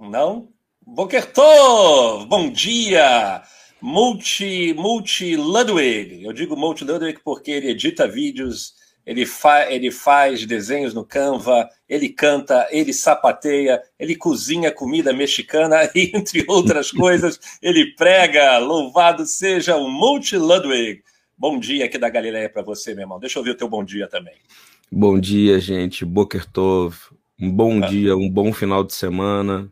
Não? Bokertov! Bom dia! Multi, Multi Ludwig. Eu digo Multi Ludwig porque ele edita vídeos, ele, fa ele faz desenhos no Canva, ele canta, ele sapateia, ele cozinha comida mexicana e, entre outras coisas, ele prega. Louvado seja o Multi Ludwig. Bom dia aqui da Galileia para você, meu irmão. Deixa eu ouvir o teu bom dia também. Bom dia, gente. Bokertov. Um bom ah. dia, um bom final de semana.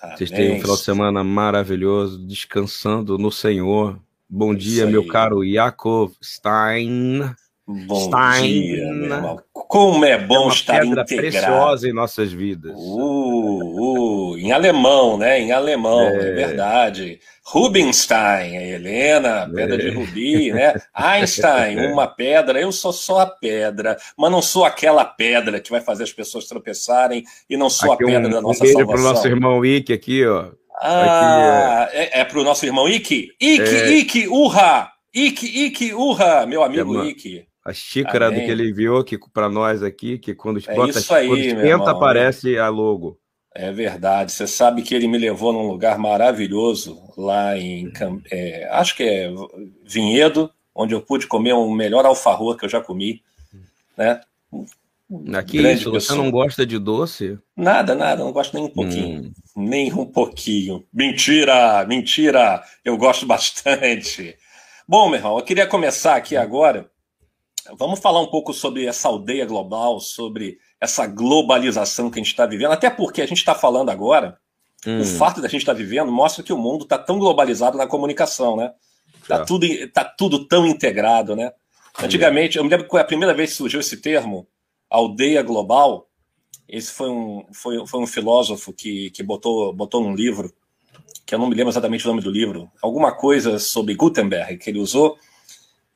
Vocês têm um final de semana maravilhoso, descansando no Senhor. Bom dia, meu caro Yakov Stein. Bom Stein. dia, meu irmão. Como é bom é uma estar pedra integrado. preciosa em nossas vidas. Uh, uh, em alemão, né? Em alemão, é, é verdade. Rubinstein, Helena, pedra é. de rubi, né? Einstein, é. uma pedra. Eu sou só a pedra, mas não sou aquela pedra que vai fazer as pessoas tropeçarem e não sou aqui a pedra um, da nossa um salvação. para o nosso irmão Ike aqui, ó. Ah, aqui, é, é para o nosso irmão Ike? Ike, é. Ike, urra! Ike, Ike, urra, meu amigo é Ike. A xícara Amém. do que ele enviou que para nós aqui, que quando é bota isso aí, quando esquenta, aparece a logo. É verdade. Você sabe que ele me levou num lugar maravilhoso lá em é, acho que é Vinhedo, onde eu pude comer o melhor alfarroa que eu já comi, né? Aqui isso, você não gosta de doce? Nada, nada, não gosto nem um pouquinho. Hum. Nem um pouquinho. Mentira, mentira. Eu gosto bastante. Bom, meu irmão, eu queria começar aqui agora Vamos falar um pouco sobre essa aldeia global, sobre essa globalização que a gente está vivendo, até porque a gente está falando agora, hum. o fato da gente estar tá vivendo mostra que o mundo está tão globalizado na comunicação, né? Está tá. tudo, tá tudo tão integrado, né? Antigamente, eu me lembro que a primeira vez que surgiu esse termo, aldeia global, esse foi um, foi, foi um filósofo que, que botou, botou num livro, que eu não me lembro exatamente o nome do livro, alguma coisa sobre Gutenberg que ele usou,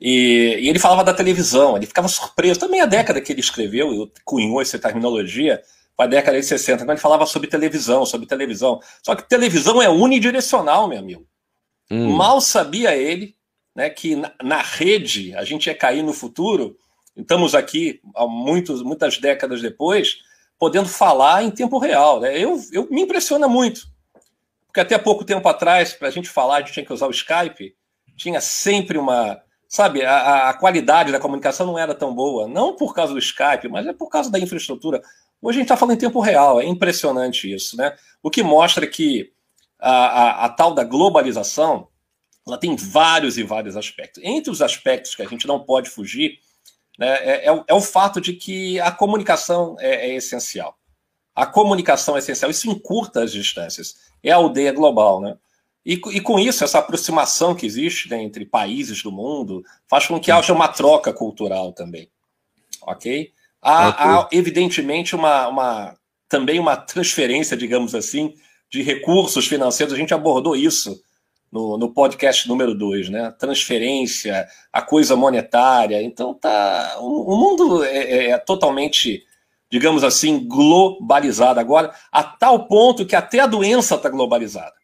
e, e, ele falava da televisão, ele ficava surpreso. Também a década que ele escreveu, cunhou essa terminologia, foi a década de 60, quando ele falava sobre televisão, sobre televisão. Só que televisão é unidirecional, meu amigo. Hum. Mal sabia ele né, que na, na, rede a gente ia cair no futuro. Estamos aqui, há muitos, muitas décadas depois, podendo falar em tempo real. Né? Eu, eu me impressiona muito. Porque até pouco tempo atrás, para a gente falar, a gente tinha que usar o Skype, tinha sempre uma sabe, a, a, qualidade da comunicação não era tão boa, não por causa do Skype, mas é por causa da infraestrutura. Hoje a gente está falando em tempo real, é impressionante isso, né? O que mostra que a, a, a, tal da globalização ela tem vários e vários aspectos. Entre os aspectos que a gente não pode fugir, né, é, é, é o fato de que a comunicação é, é essencial. A comunicação é essencial, isso encurta as distâncias. É a aldeia global, né? E, e, com isso, essa aproximação que existe né, entre países do mundo faz com que haja uma troca cultural também. Ok? Há, há evidentemente, uma, uma, também uma transferência, digamos assim, de recursos financeiros. A gente abordou isso no, no podcast número 2, né? Transferência, a coisa monetária. Então, tá, o, o mundo é, é, é totalmente, digamos assim, globalizado agora, a tal ponto que até a doença está globalizada.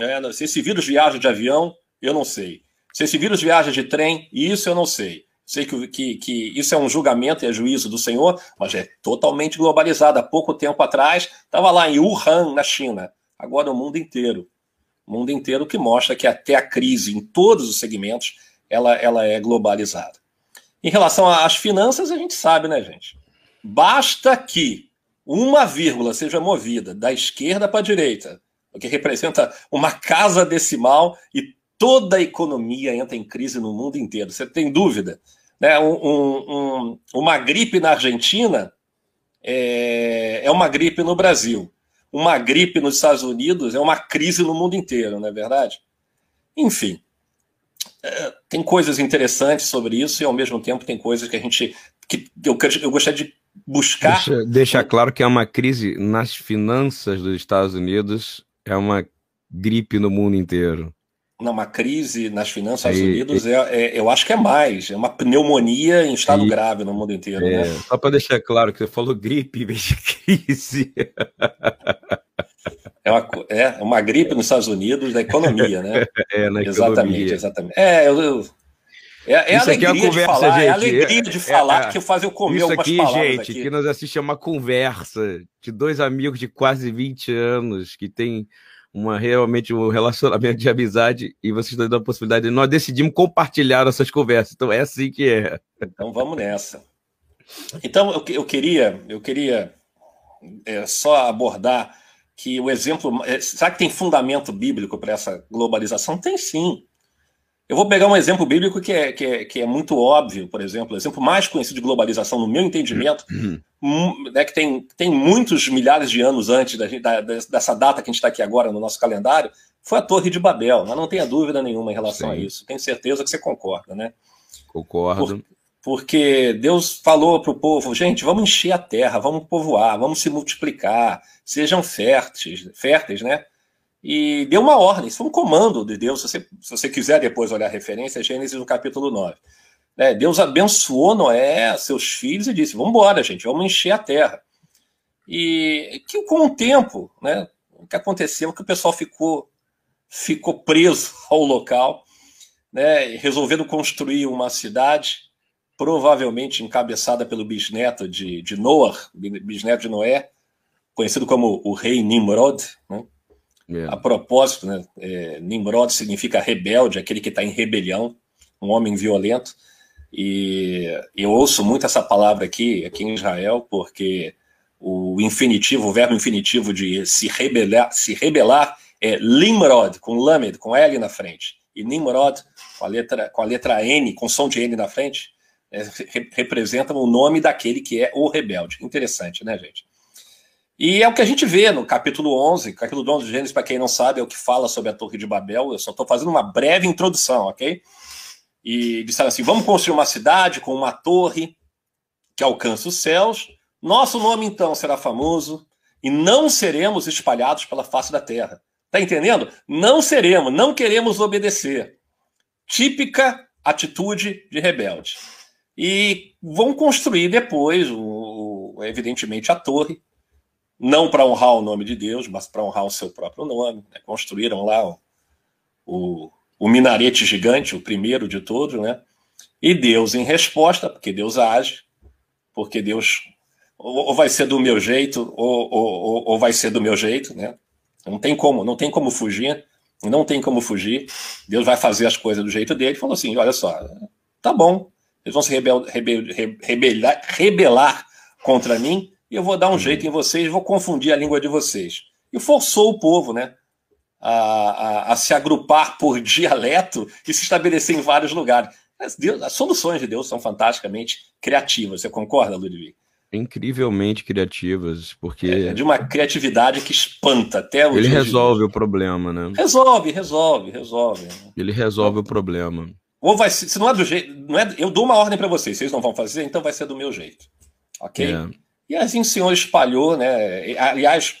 É, se esse vírus viaja de avião, eu não sei. Se esse vírus viaja de trem, isso eu não sei. Sei que, que, que isso é um julgamento e é juízo do Senhor, mas é totalmente globalizado. Há pouco tempo atrás, estava lá em Wuhan, na China. Agora o mundo inteiro. O mundo inteiro que mostra que até a crise em todos os segmentos, ela, ela é globalizada. Em relação às finanças, a gente sabe, né, gente? Basta que uma vírgula seja movida da esquerda para a direita, o que representa uma casa decimal e toda a economia entra em crise no mundo inteiro. Você tem dúvida? Né? Um, um, uma gripe na Argentina é, é uma gripe no Brasil. Uma gripe nos Estados Unidos é uma crise no mundo inteiro, não é verdade? Enfim, é, tem coisas interessantes sobre isso e ao mesmo tempo tem coisas que a gente que eu, eu gostaria de buscar. Deixa, deixa claro que é uma crise nas finanças dos Estados Unidos é uma gripe no mundo inteiro. Não, uma crise nas finanças dos Estados Unidos, é, é, eu acho que é mais. É uma pneumonia em estado grave no mundo inteiro. É, né? Só para deixar claro que você falou gripe em vez de crise. É uma, é uma gripe nos Estados Unidos da economia, né? É, na exatamente, economia. exatamente. É, eu, eu, É, é a alegria conversa, de falar, gente. é a alegria de falar é, que eu fazer eu comer isso aqui, gente, aqui. que nós assistimos uma conversa de dois amigos de quase 20 anos que tem uma realmente um relacionamento de amizade e vocês estão dando a possibilidade de nós decidimos compartilhar essas conversas. Então é assim que é. Então vamos nessa. Então eu, eu queria eu queria é, só abordar que o exemplo. É, será que tem fundamento bíblico para essa globalização? Tem sim. Eu vou pegar um exemplo bíblico que é, que é, que é muito óbvio, por exemplo, o exemplo mais conhecido de globalização, no meu entendimento, uhum. né, que tem, tem muitos milhares de anos antes da, da, dessa data que a gente está aqui agora no nosso calendário, foi a Torre de Babel. Mas não tenha dúvida nenhuma em relação Sim. a isso. Tenho certeza que você concorda, né? Concordo. Por, porque Deus falou para o povo, gente, vamos encher a terra, vamos povoar, vamos se multiplicar, sejam férteis, férteis, né? E deu uma ordem, isso foi um comando de Deus. Se você, se você quiser depois olhar a referência, é Gênesis no capítulo 9. É, Deus abençoou Noé, seus filhos, e disse: Vamos embora, gente, vamos encher a terra. E que com o tempo, né, o que aconteceu é que o pessoal ficou, ficou preso ao local, né, resolvendo construir uma cidade, provavelmente encabeçada pelo bisneto de, de bisneto de Noé, conhecido como o rei Nimrod, né. A propósito, né, é, Nimrod significa rebelde, aquele que está em rebelião, um homem violento. E eu ouço muito essa palavra aqui, aqui em Israel, porque o infinitivo, o verbo infinitivo de se rebelar, se rebelar é Limrod, com Lamed, com L na frente. E Nimrod, com a letra, com a letra N, com som de N na frente, é, representa o nome daquele que é o rebelde. Interessante, né, gente? E é o que a gente vê no capítulo 11. Capítulo 11 de Gênesis, para quem não sabe, é o que fala sobre a Torre de Babel. Eu só estou fazendo uma breve introdução, ok? E disseram assim: vamos construir uma cidade com uma torre que alcança os céus. Nosso nome, então, será famoso e não seremos espalhados pela face da terra. Tá entendendo? Não seremos, não queremos obedecer. Típica atitude de rebelde. E vão construir depois, evidentemente, a torre não para honrar o nome de Deus, mas para honrar o seu próprio nome. Né? Construíram lá o, o, o, minarete gigante, o primeiro de todos, né? E Deus, em resposta, porque Deus age, porque Deus ou, ou vai ser do meu jeito, ou, ou, ou, vai ser do meu jeito, né? Não tem como, não tem como fugir, não tem como fugir. Deus vai fazer as coisas do jeito dele. Falou assim: olha só, tá bom, eles vão se rebel, rebel, rebelar, rebelar contra mim, e eu vou dar um uhum. jeito em vocês, vou confundir a língua de vocês. E forçou o povo, né? A, a, a se agrupar por dialeto e se estabelecer em vários lugares. Deus, as soluções de Deus são fantasticamente criativas. Você concorda, Ludwig? Incrivelmente criativas, porque. É, é de uma criatividade que espanta até o Ele resolve o problema, né? Resolve, resolve, resolve. Ele resolve o problema. Ou vai se não é do jeito. Não é, eu dou uma ordem para vocês, vocês não vão fazer, então vai ser do meu jeito. Ok? É. E assim o Senhor espalhou, né? Aliás,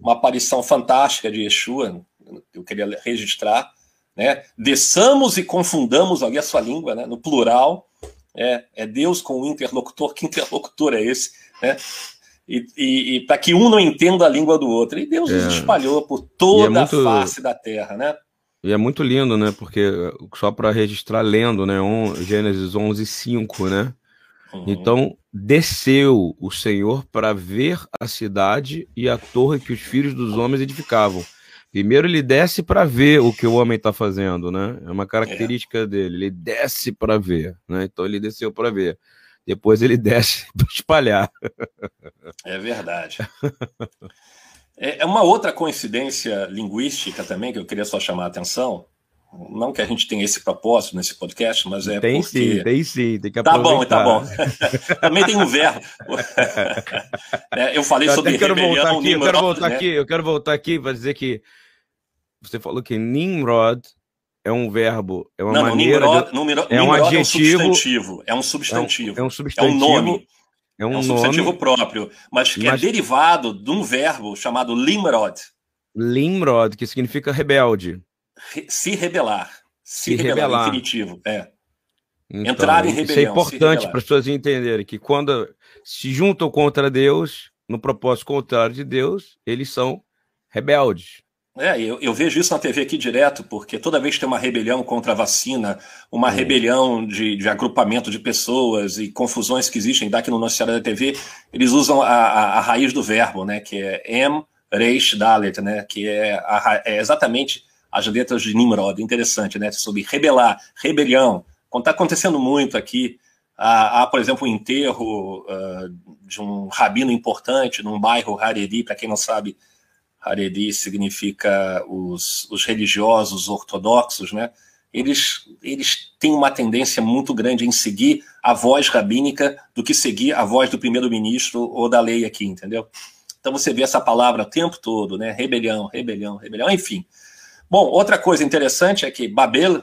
uma aparição fantástica de Yeshua, eu queria registrar, né? Desçamos e confundamos ali a sua língua, né? No plural, é, é Deus com o interlocutor. Que interlocutor é esse, né? E, e, e para que um não entenda a língua do outro. E Deus é. espalhou por toda é muito... a face da terra, né? E é muito lindo, né? Porque só para registrar lendo, né? Um, Gênesis 11, 5, né? Uhum. Então desceu o Senhor para ver a cidade e a torre que os filhos dos homens edificavam. Primeiro ele desce para ver o que o homem está fazendo, né? É uma característica é. dele. Ele desce para ver, né? Então ele desceu para ver. Depois ele desce para espalhar. É verdade. É, é uma outra coincidência linguística também que eu queria só chamar a atenção. Não que a gente tenha esse propósito nesse podcast, mas é tem porque... sim, tem sim, tem que Tá bom, tá bom. Também tem um verbo. é, eu falei eu sobre quero voltar aqui, Nimrod, Eu quero voltar né? aqui, eu quero voltar aqui para dizer que você falou que Nimrod é um verbo, é uma não, maneira... Nimrod, de... Nimrod, é um adjetivo... É um substantivo, é um substantivo. É um, é um substantivo. É um nome. É um, é um substantivo nome, próprio, mas que é mas... é derivado de um verbo chamado Limrod. Limrod, que significa rebelde se rebelar. Se, se rebelar, rebelar. infinitivo. É. Então, Entrar em rebelião. Isso é importante para as pessoas entenderem que quando se juntam contra Deus, no propósito contrário de Deus, eles são rebeldes. É, eu, eu, vejo isso na TV aqui direto, porque toda vez que tem uma rebelião contra a vacina, uma rebelião de, de, agrupamento de pessoas e confusões que existem daqui no noticiário da TV, eles usam a, a, a raiz do verbo, né, que é M, Reish, Dalet, né, que é, a, é exatamente as letras de Nimrod. Interessante, né, sobre rebelar, rebelião. Está acontecendo muito aqui. Há, por exemplo, um enterro uh, de um rabino importante num bairro Haredi, para quem não sabe, Haredi significa os, os religiosos ortodoxos, né? Eles, eles têm uma tendência muito grande em seguir a voz rabínica do que seguir a voz do primeiro-ministro ou da lei aqui, entendeu? Então você vê essa palavra o tempo todo, né? Rebelião, rebelião, rebelião, enfim. Bom, outra coisa interessante é que Babel,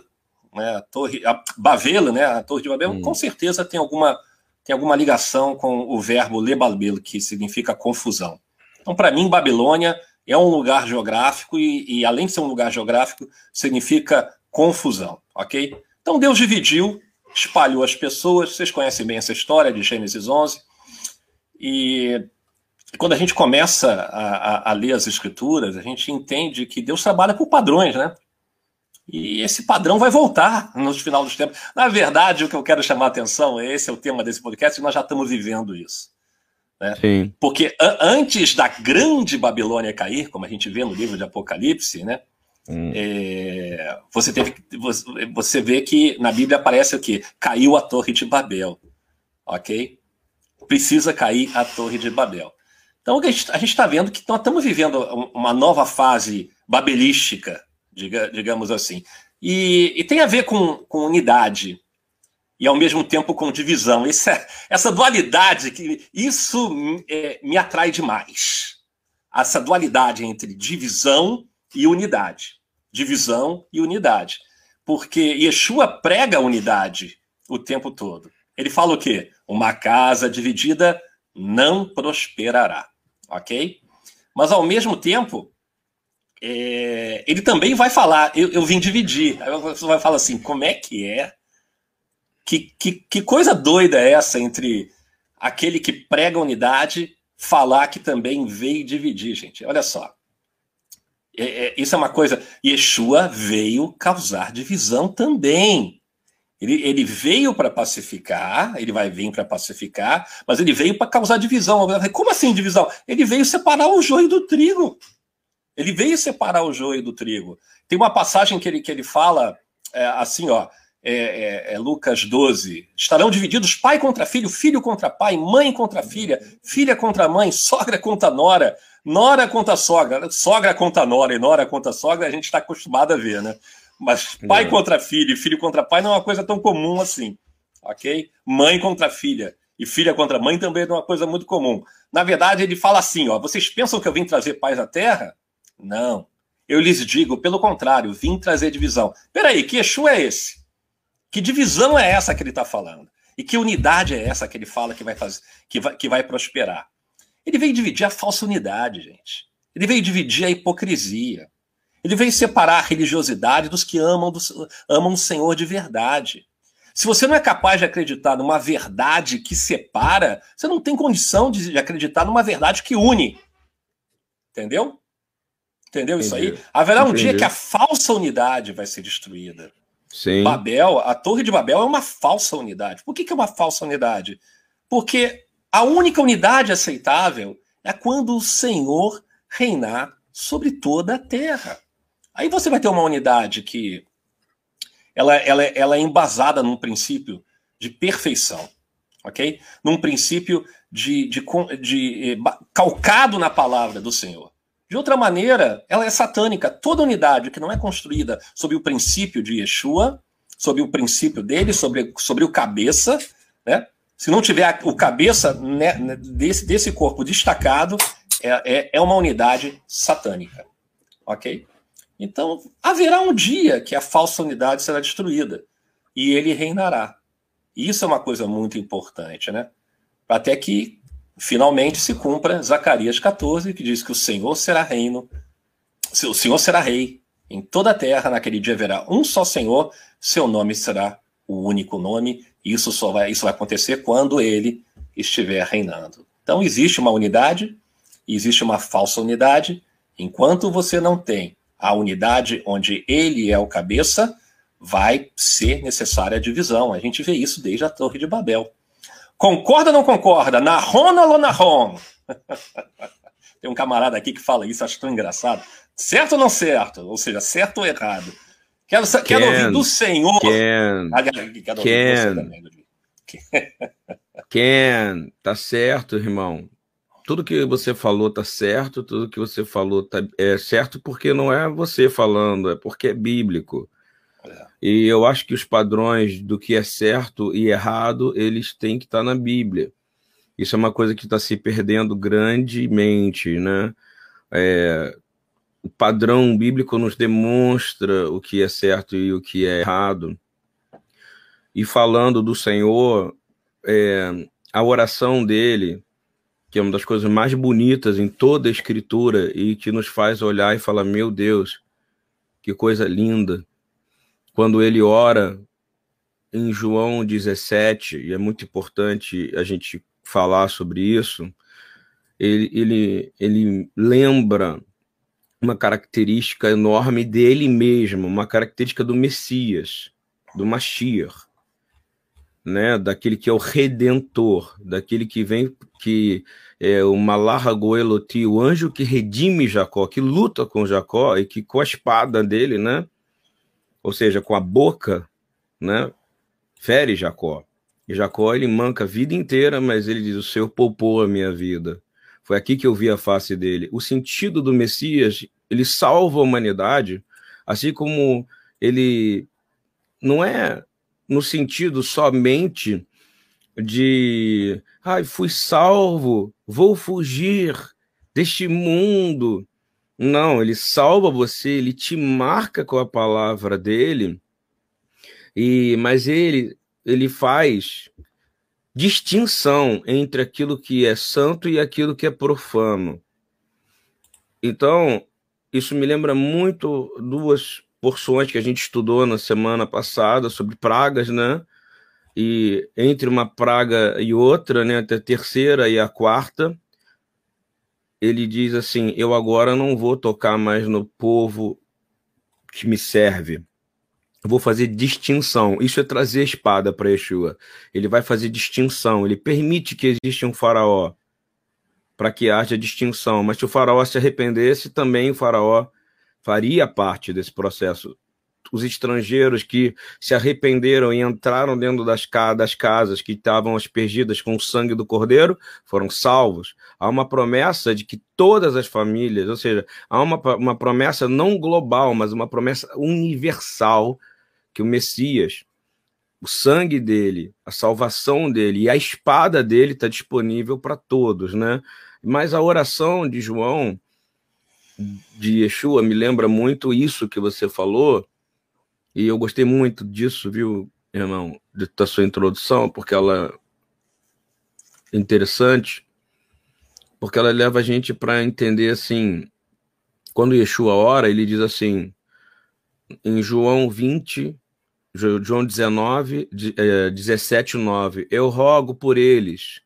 né, a torre, a Babel, né, a torre de Babel, hum. com certeza tem alguma, tem alguma ligação com o verbo lebalbel, que significa confusão. Então, para mim, Babilônia é um lugar geográfico e, e, além de ser um lugar geográfico, significa confusão, ok? Então Deus dividiu, espalhou as pessoas, vocês conhecem bem essa história de Gênesis 11, e quando a gente começa a, a, a ler as escrituras, a gente entende que Deus trabalha por padrões, né? E esse padrão vai voltar no final dos tempos. Na verdade, o que eu quero chamar a atenção, esse é o tema desse podcast, nós já estamos vivendo isso. Né? Sim. Porque antes da grande Babilônia cair, como a gente vê no livro de Apocalipse, né? Hum. É, você, teve, você, você vê que na Bíblia aparece o que? Caiu a Torre de Babel. Ok? Precisa cair a Torre de Babel. Então a gente está vendo que nós estamos vivendo uma nova fase babelística, diga, digamos assim. E, e, tem a ver com, com unidade e ao mesmo tempo com divisão. Isso é, essa dualidade, que isso é, me atrai demais. Essa dualidade entre divisão e unidade. Divisão e unidade. Porque Yeshua prega a unidade o tempo todo. Ele fala o quê? Uma casa dividida não prosperará. Ok? Mas ao mesmo tempo, é, ele também vai falar, eu, eu vim dividir. Aí você vai falar assim, como é que é que, que, que coisa doida é essa entre aquele que prega unidade falar que também veio dividir, gente? Olha só. É, é, isso é uma coisa. Yeshua veio causar divisão também. Ele, ele veio para pacificar, ele vai vir para pacificar, mas ele veio para causar divisão. Como assim divisão? Ele veio separar o joio do trigo. Ele veio separar o joio do trigo. Tem uma passagem que ele, que ele fala é, assim, ó é, é, é, Lucas 12. Estarão divididos pai contra filho, filho contra pai, mãe contra filha, filha contra mãe, sogra contra nora, nora contra sogra, sogra contra nora e nora contra sogra, a gente está acostumado a ver, né? Mas pai é. contra filho e filho contra pai não é uma coisa tão comum assim, ok? Mãe contra filha e filha contra mãe também não é uma coisa muito comum. Na verdade, ele fala assim: ó, vocês pensam que eu vim trazer paz à terra? Não. Eu lhes digo, pelo contrário, vim trazer divisão. Peraí, que Exu é esse? Que divisão é essa que ele está falando? E que unidade é essa que ele fala que vai fazer, que vai, que vai prosperar? Ele veio dividir a falsa unidade, gente. Ele veio dividir a hipocrisia. Ele veio separar a religiosidade dos que amam, dos, amam o Senhor de verdade. Se você não é capaz de acreditar numa verdade que separa, você não tem condição de, de acreditar numa verdade que une. Entendeu? Entendeu Entendi. isso aí? Haverá um Entendi. dia que a falsa unidade vai ser destruída. Sim. Babel, a Torre de Babel é uma falsa unidade. Por que, que é uma falsa unidade? Porque a única unidade aceitável é quando o Senhor reinar sobre toda a terra. Aí você vai ter uma unidade que ela, ela, ela é embasada num princípio de perfeição, ok? Num princípio de, de, de, de eh, calcado na palavra do Senhor. De outra maneira, ela é satânica. Toda unidade que não é construída sob o princípio de Yeshua, sob o princípio dele, sobre, sobre o cabeça, né? Se não tiver o cabeça né, desse, desse corpo destacado, é, é, é uma unidade satânica. Ok? Então, haverá um dia que a falsa unidade será destruída e ele reinará. Isso é uma coisa muito importante, né? Até que finalmente se cumpra Zacarias 14, que diz que o Senhor será reino, o Senhor será rei em toda a terra, naquele dia haverá um só Senhor, seu nome será o único nome, isso só vai, isso vai acontecer quando ele estiver reinando. Então existe uma unidade, existe uma falsa unidade, enquanto você não tem a unidade onde ele é o cabeça, vai ser necessária a divisão. A gente vê isso desde a Torre de Babel. Concorda ou não concorda? Nahon ou Nahon? Tem um camarada aqui que fala isso, acho tão engraçado. Certo ou não certo? Ou seja, certo ou errado? Quero, quero ouvir do Senhor. Ken, ah, quero Ken, Ken, tá certo, irmão. Tudo que você falou tá certo, tudo que você falou tá, é certo porque não é você falando, é porque é bíblico. É. E eu acho que os padrões do que é certo e errado, eles têm que estar tá na Bíblia. Isso é uma coisa que está se perdendo grandemente, né? É, o padrão bíblico nos demonstra o que é certo e o que é errado. E falando do Senhor, é, a oração dele, que é uma das coisas mais bonitas em toda a Escritura e que nos faz olhar e falar: Meu Deus, que coisa linda. Quando ele ora em João 17, e é muito importante a gente falar sobre isso, ele, ele, ele lembra uma característica enorme dele mesmo, uma característica do Messias, do Mashiach, né, daquele que é o redentor, daquele que vem que é o Malah Goeloti, o anjo que redime Jacó, que luta com Jacó e que com a espada dele, né, ou seja, com a boca, né, fere Jacó. E Jacó ele manca a vida inteira, mas ele diz: "O Senhor poupou a minha vida". Foi aqui que eu vi a face dele. O sentido do Messias, ele salva a humanidade, assim como ele não é no sentido somente de, ai, fui salvo, vou fugir deste mundo. Não, ele salva você, ele te marca com a palavra dele. E mas ele ele faz distinção entre aquilo que é santo e aquilo que é profano. Então, isso me lembra muito duas porções que a gente estudou na semana passada sobre pragas, né? E entre uma praga e outra, né, até a terceira e a quarta, ele diz assim: Eu agora não vou tocar mais no povo que me serve vou fazer distinção. Isso é trazer a espada para Yeshua. Ele vai fazer distinção. Ele permite que exista um faraó para que haja distinção. Mas se o faraó se arrependesse, também o faraó faria parte desse processo. Os estrangeiros que se arrependeram e entraram dentro das, das casas que estavam aspergidas com o sangue do cordeiro foram salvos. Há uma promessa de que todas as famílias, ou seja, há uma, uma promessa não global, mas uma promessa universal que o Messias, o sangue dele, a salvação dele e a espada dele está disponível para todos, né? Mas a oração de João, de Yeshua, me lembra muito isso que você falou, e eu gostei muito disso, viu, irmão, da sua introdução, porque ela é interessante, porque ela leva a gente para entender assim, quando Yeshua ora, ele diz assim, em João 20, João 19, 17, 9. Eu rogo por eles,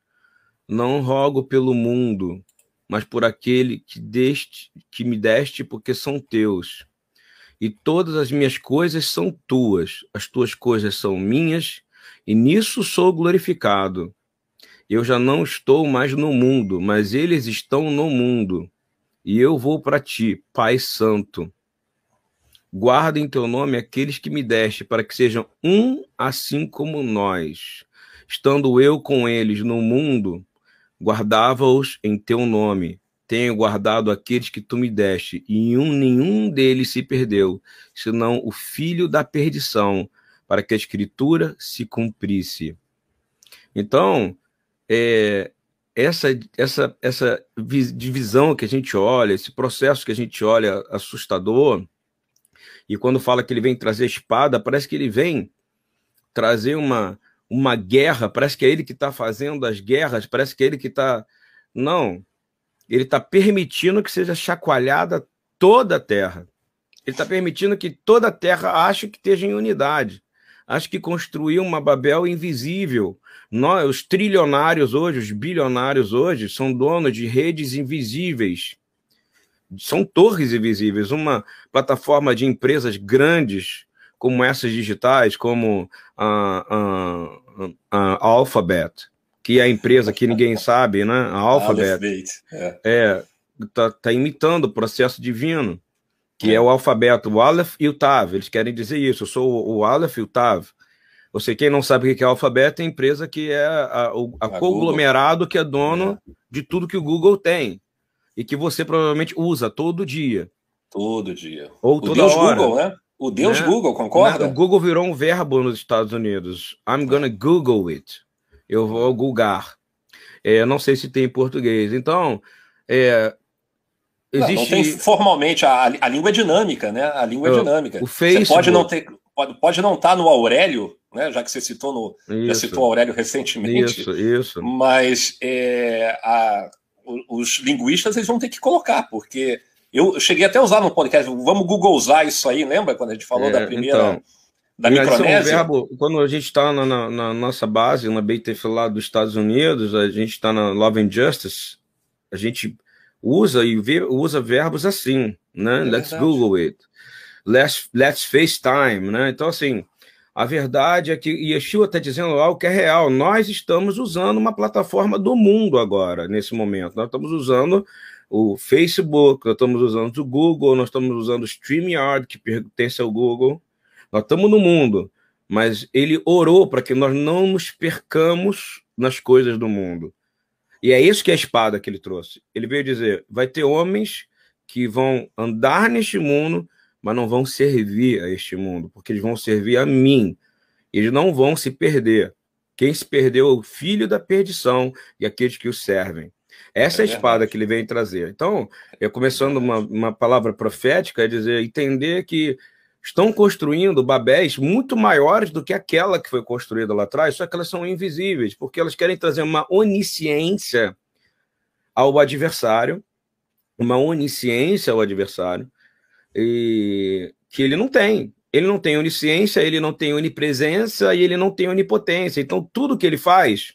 não rogo pelo mundo, mas por aquele que, deste, que me deste, porque são teus. E todas as minhas coisas são tuas, as tuas coisas são minhas, e nisso sou glorificado. Eu já não estou mais no mundo, mas eles estão no mundo. E eu vou para ti, Pai Santo Guarda em teu nome aqueles que me deste, para que sejam um assim como nós. Estando eu com eles no mundo, guardava-os em teu nome. Tenho guardado aqueles que tu me deste, e um, nenhum deles se perdeu, senão o filho da perdição, para que a escritura se cumprisse. Então, é, essa, essa, essa divisão que a gente olha, esse processo que a gente olha assustador, e quando fala que ele vem trazer espada, parece que ele vem trazer uma, uma guerra, parece que é ele que está fazendo as guerras, parece que é ele que está. Não. Ele está permitindo que seja chacoalhada toda a terra. Ele está permitindo que toda a terra ache que esteja em unidade. Acho que construiu uma Babel invisível. Nós, os trilionários hoje, os bilionários hoje, são donos de redes invisíveis são torres invisíveis. Uma plataforma de empresas grandes, como essas digitais, como a, a, a Alphabet, que é a empresa que ninguém sabe, né? A Alphabet. É. é tá, tá imitando o processo divino, que é. é o alfabeto, o Aleph e o Tav. Eles querem dizer isso. Eu sou o Aleph e o Tav. Você, quem não sabe o que é alfabeto, é a empresa que é a, a, a conglomerado Google. que é dono é. de tudo que o Google tem e que você provavelmente usa todo dia. Todo dia. Ou o toda Deus hora. Google, né? O Deus né? Google, concorda? O Google virou um verbo nos Estados Unidos. I'm gonna Google it. Eu vou googar. É, não sei se tem em português. Então, é, existe... Não, não tem formalmente, a, a língua é dinâmica, né? A língua é dinâmica. O Facebook... Você pode não ter, pode, pode não estar tá no Aurélio, né? Já que você citou no, isso. já citou o Aurélio recentemente. Isso, isso. Mas é, a, os linguistas eles vão ter que colocar, porque eu cheguei até a usar no podcast, vamos Google usar isso aí, lembra quando a gente falou é, da primeira então, da Micronésia? É um verbo, quando a gente está na, na, na, nossa base, na BTF lá dos Estados Unidos, a gente está na Love and Justice, a gente usa e vê, usa verbos assim, né? É let's Google it. Let's, let's FaceTime, né? Então, assim, a verdade é que Yeshua está dizendo algo que é real. Nós estamos usando uma plataforma do mundo agora, nesse momento. Nós estamos usando o Facebook, nós estamos usando o Google, nós estamos usando o StreamYard, que pertence ao Google. Nós estamos no mundo, mas ele orou para que nós não nos percamos nas coisas do mundo. E é isso que é a espada que ele trouxe. Ele veio dizer: vai ter homens que vão andar neste mundo mas não vão servir a este mundo, porque eles vão servir a mim. Eles não vão se perder. Quem se perdeu é o filho da perdição e aqueles que o servem. Essa é, é a espada que ele vem trazer. Então, eu começando uma, uma palavra profética, é dizer, entender que estão construindo babéis muito maiores do que aquela que foi construída lá atrás, só que elas são invisíveis, porque elas querem trazer uma onisciência ao adversário, uma onisciência ao adversário, e que ele não tem. Ele não tem onisciência, ele não tem onipresença e ele não tem onipotência. Então, tudo que ele faz,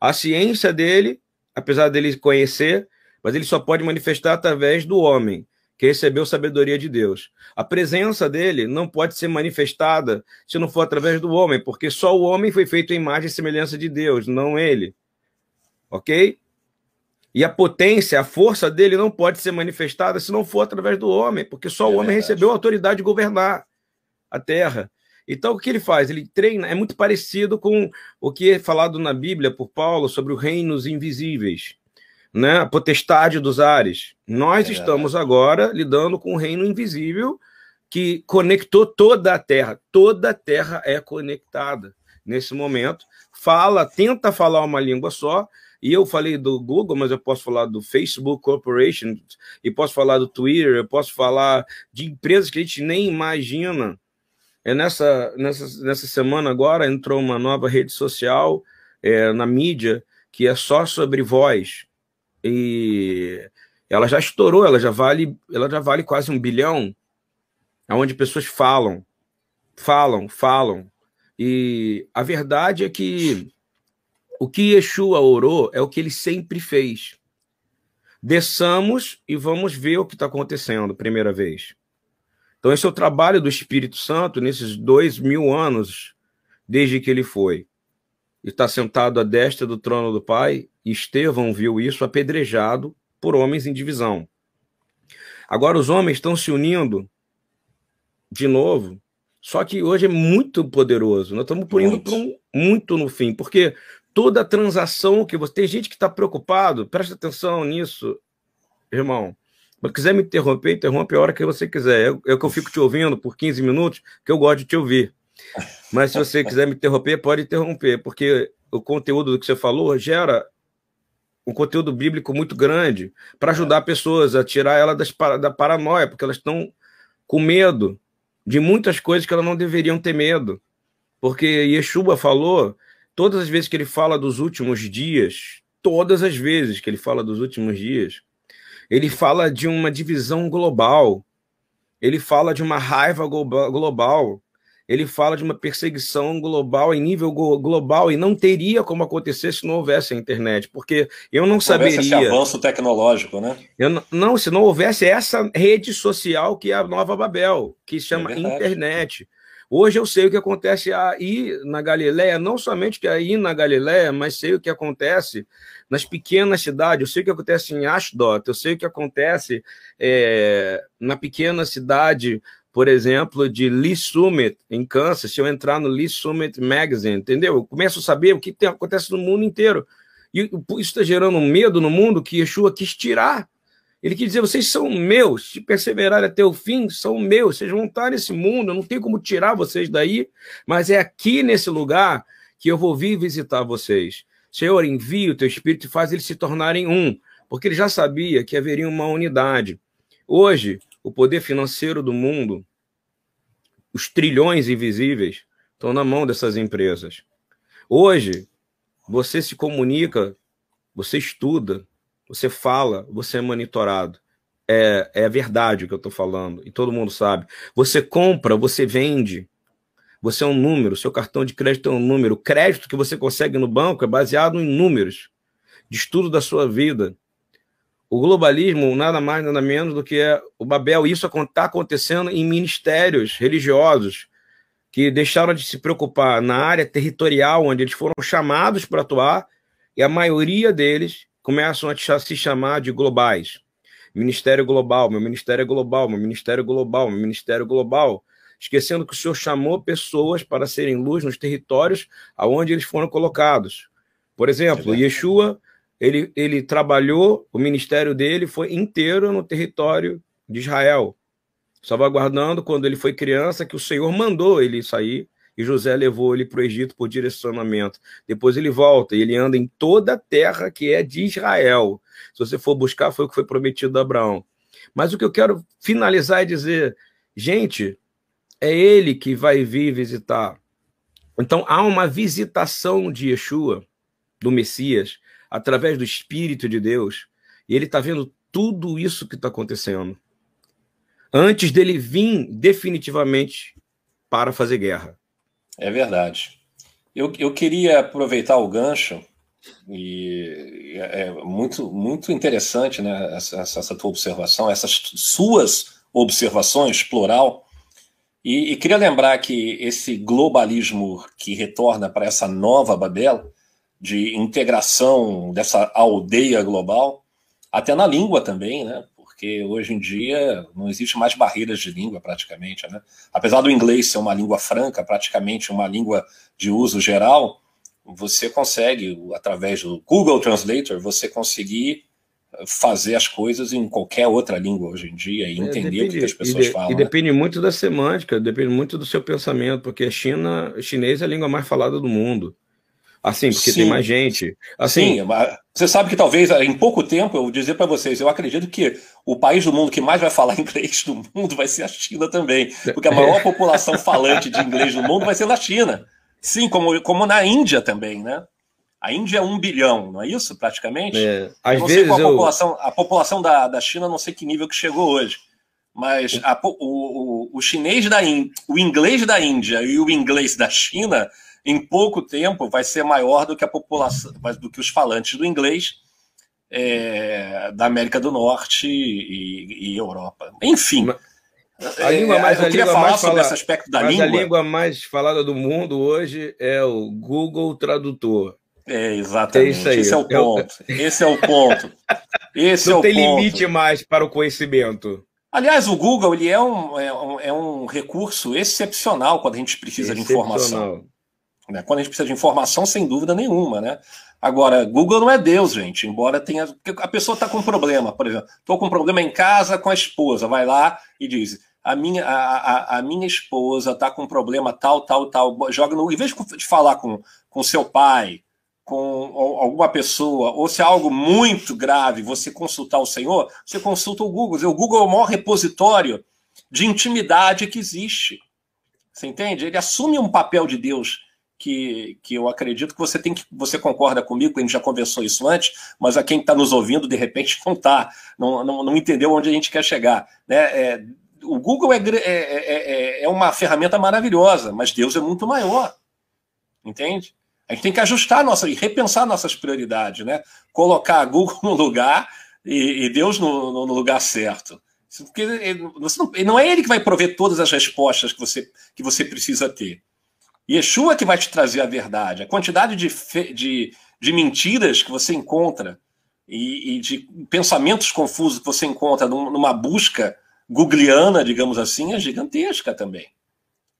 a ciência dele, apesar dele conhecer, mas ele só pode manifestar através do homem, que recebeu sabedoria de Deus. A presença dele não pode ser manifestada se não for através do homem, porque só o homem foi feito em imagem e semelhança de Deus, não ele. Ok? E a potência, a força dele não pode ser manifestada se não for através do homem, porque só é o homem verdade. recebeu a autoridade de governar a terra. Então, o que ele faz? Ele treina, é muito parecido com o que é falado na Bíblia por Paulo sobre os reinos invisíveis, né? a potestade dos ares. Nós é estamos agora lidando com o reino invisível que conectou toda a terra. Toda a terra é conectada nesse momento. Fala, tenta falar uma língua só, e eu falei do Google, mas eu posso falar do Facebook Corporation, e posso falar do Twitter, eu posso falar de empresas que a gente nem imagina. É nessa, nessa, nessa semana agora entrou uma nova rede social é, na mídia que é só sobre voz. E ela já estourou, ela já vale, ela já vale quase um bilhão, onde pessoas falam, falam, falam. E a verdade é que o que Yeshua orou é o que ele sempre fez. Desçamos e vamos ver o que está acontecendo, primeira vez. Então, esse é o trabalho do Espírito Santo nesses dois mil anos, desde que ele foi. Está sentado à destra do trono do Pai, e Estevão viu isso apedrejado por homens em divisão. Agora, os homens estão se unindo de novo, só que hoje é muito poderoso. Nós estamos indo para um, muito no fim, porque toda transação que você. Tem gente que está preocupado, presta atenção nisso, irmão. Se quiser me interromper, interrompe a hora que você quiser. É, é que eu fico te ouvindo por 15 minutos, que eu gosto de te ouvir. Mas se você quiser me interromper, pode interromper, porque o conteúdo do que você falou gera um conteúdo bíblico muito grande para ajudar pessoas a tirar ela das, da paranoia, porque elas estão com medo de muitas coisas que elas não deveriam ter medo. Porque Yeshua falou Todas as vezes que ele fala dos últimos dias, todas as vezes que ele fala dos últimos dias, ele fala de uma divisão global, ele fala de uma raiva global, ele fala de uma perseguição global em nível global e não teria como acontecer se não houvesse a internet, porque eu não, não saberia. Esse avanço tecnológico, né? Eu não, se não houvesse essa rede social que é a Nova Babel, que se chama é internet. Hoje eu sei o que acontece aí na Galiléia, não somente que aí na Galiléia, mas sei o que acontece nas pequenas cidades. Eu sei o que acontece em Ashdod, eu sei o que acontece é, na pequena cidade por exemplo, de Lee Summit, em Kansas, se eu entrar no Lee Summit Magazine, entendeu? Eu começo a saber o que tem, acontece no mundo inteiro. E isso está gerando um medo no mundo que Yeshua quis tirar. Ele quis dizer: vocês são meus, se perseverarem até o fim, são meus, vocês vão estar nesse mundo, eu não tenho como tirar vocês daí, mas é aqui nesse lugar que eu vou vir visitar vocês. Senhor, envia o teu espírito e faz eles se tornarem um, porque ele já sabia que haveria uma unidade. Hoje, o poder financeiro do mundo, os trilhões invisíveis, estão na mão dessas empresas. Hoje, você se comunica, você estuda, você fala, você é monitorado. É, é verdade o que eu estou falando, e todo mundo sabe. Você compra, você vende. Você é um número, seu cartão de crédito é um número. O crédito que você consegue no banco é baseado em números de estudo da sua vida. O globalismo nada mais, nada menos do que é o Babel. Isso está acontecendo em ministérios religiosos que deixaram de se preocupar na área territorial onde eles foram chamados para atuar e a maioria deles começam a se chamar de globais. Ministério global, meu ministério é global, meu ministério é global, meu ministério é global, esquecendo que o Senhor chamou pessoas para serem luz nos territórios aonde eles foram colocados. Por exemplo, é Yeshua ele, ele trabalhou, o ministério dele foi inteiro no território de Israel, salvaguardando quando ele foi criança, que o Senhor mandou ele sair e José levou ele para o Egito por direcionamento. Depois ele volta e ele anda em toda a terra que é de Israel. Se você for buscar, foi o que foi prometido a Abraão. Mas o que eu quero finalizar é dizer, gente, é ele que vai vir visitar. Então há uma visitação de Yeshua, do Messias, através do Espírito de Deus, e ele está vendo tudo isso que está acontecendo. Antes dele vir definitivamente para fazer guerra. É verdade. Eu, eu queria aproveitar o gancho, e é muito, muito interessante né, essa, essa tua observação, essas suas observações, plural, e, e, queria lembrar que esse globalismo que retorna para essa nova Babel, de integração dessa aldeia global, até na língua também, né? Porque hoje em dia não existe mais barreiras de língua praticamente, né? Apesar do inglês ser uma língua franca, praticamente uma língua de uso geral, você consegue, através do Google Translator, você conseguir fazer as coisas em qualquer outra língua hoje em dia e é, entender depende, o que as pessoas e de, falam. E né? depende muito da semântica, depende muito do seu pensamento, porque a China, chinês é a língua mais falada do mundo. Assim, porque Sim. tem mais gente. Assim, Sim, você sabe que talvez em pouco tempo, eu vou dizer para vocês, eu acredito que o país do mundo que mais vai falar inglês do mundo vai ser a China também. Porque a maior população falante de inglês do mundo vai ser na China. Sim, como, como na Índia também, né? A Índia é um bilhão, não é isso, praticamente? É, às não vezes sei qual a população, a população da, da China, não sei que nível que chegou hoje. Mas a, o, o, o chinês da Índia, o inglês da Índia e o inglês da China em pouco tempo vai ser maior do que a população, do que os falantes do inglês é, da América do Norte e, e Europa. Enfim. A língua é, mais, eu queria falar sobre esse aspecto da língua. A língua mais falada do mundo hoje é o Google Tradutor. É, exatamente. É Esse é o ponto. Esse é o ponto. Esse Não é o tem ponto. limite mais para o conhecimento. Aliás, o Google ele é, um, é, um, é um recurso excepcional quando a gente precisa de informação. Né? Quando a gente precisa de informação, sem dúvida nenhuma, né? Agora, Google não é Deus, gente, embora tenha. A pessoa está com um problema, por exemplo, estou com um problema em casa com a esposa, vai lá e diz: a minha, a, a, a minha esposa está com um problema tal, tal, tal. Joga no. Em vez de falar com, com seu pai, com alguma pessoa, ou se é algo muito grave, você consultar o Senhor, você consulta o Google. O Google é o maior repositório de intimidade que existe. Você entende? Ele assume um papel de Deus que, que eu acredito que você tem que você concorda comigo, a gente já conversou isso antes, mas a quem está nos ouvindo de repente não está, não, não, não, entendeu onde a gente quer chegar, né? É, o Google é, é, é, é uma ferramenta maravilhosa, mas Deus é muito maior. Entende? A gente tem que ajustar nossa e repensar nossas prioridades, né? Colocar Google no lugar e, e Deus no, no, lugar certo. Porque ele, não, não, é ele que vai prover todas as respostas que você, que você precisa ter. Yeshua que vai te trazer a verdade. A quantidade de, de, de mentiras que você encontra e, e, de pensamentos confusos que você encontra numa busca googleana, digamos assim, é gigantesca também.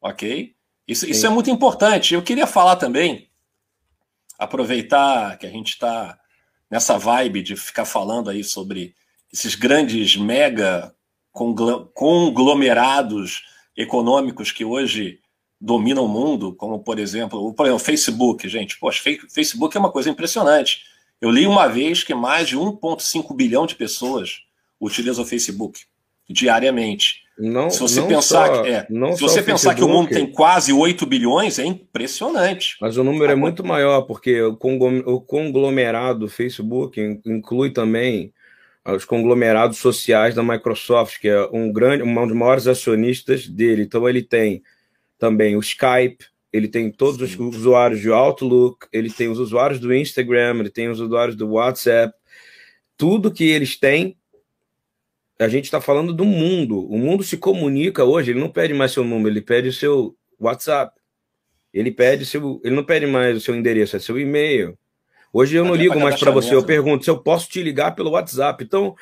Ok? Isso, isso é muito importante. Eu queria falar também, aproveitar que a gente está nessa vibe de ficar falando aí sobre esses grandes mega conglomerados econômicos que hoje dominam o mundo, como por exemplo, por exemplo, o Facebook, gente. Poxa, Facebook é uma coisa impressionante. Eu li uma vez que mais de 1,5 bilhão de pessoas utilizam o Facebook diariamente. Não, se você pensar, só, que, é, se você pensar que o mundo tem quase 8 bilhões, é impressionante. Mas o número é muito maior, porque o conglomerado Facebook inclui também os conglomerados sociais da Microsoft, que é um grande, um dos maiores acionistas dele. Então ele tem também o Skype, ele tem todos Sim. os usuários de Outlook, ele tem os usuários do Instagram, ele tem os usuários do WhatsApp. Tudo que eles têm a gente está falando do mundo. O mundo se comunica hoje, ele não pede mais seu número, ele pede o seu WhatsApp. Ele pede seu, ele não pede mais o seu endereço, é seu e-mail. Hoje eu não ligo mais para você, eu pergunto se eu posso te ligar pelo WhatsApp. Então,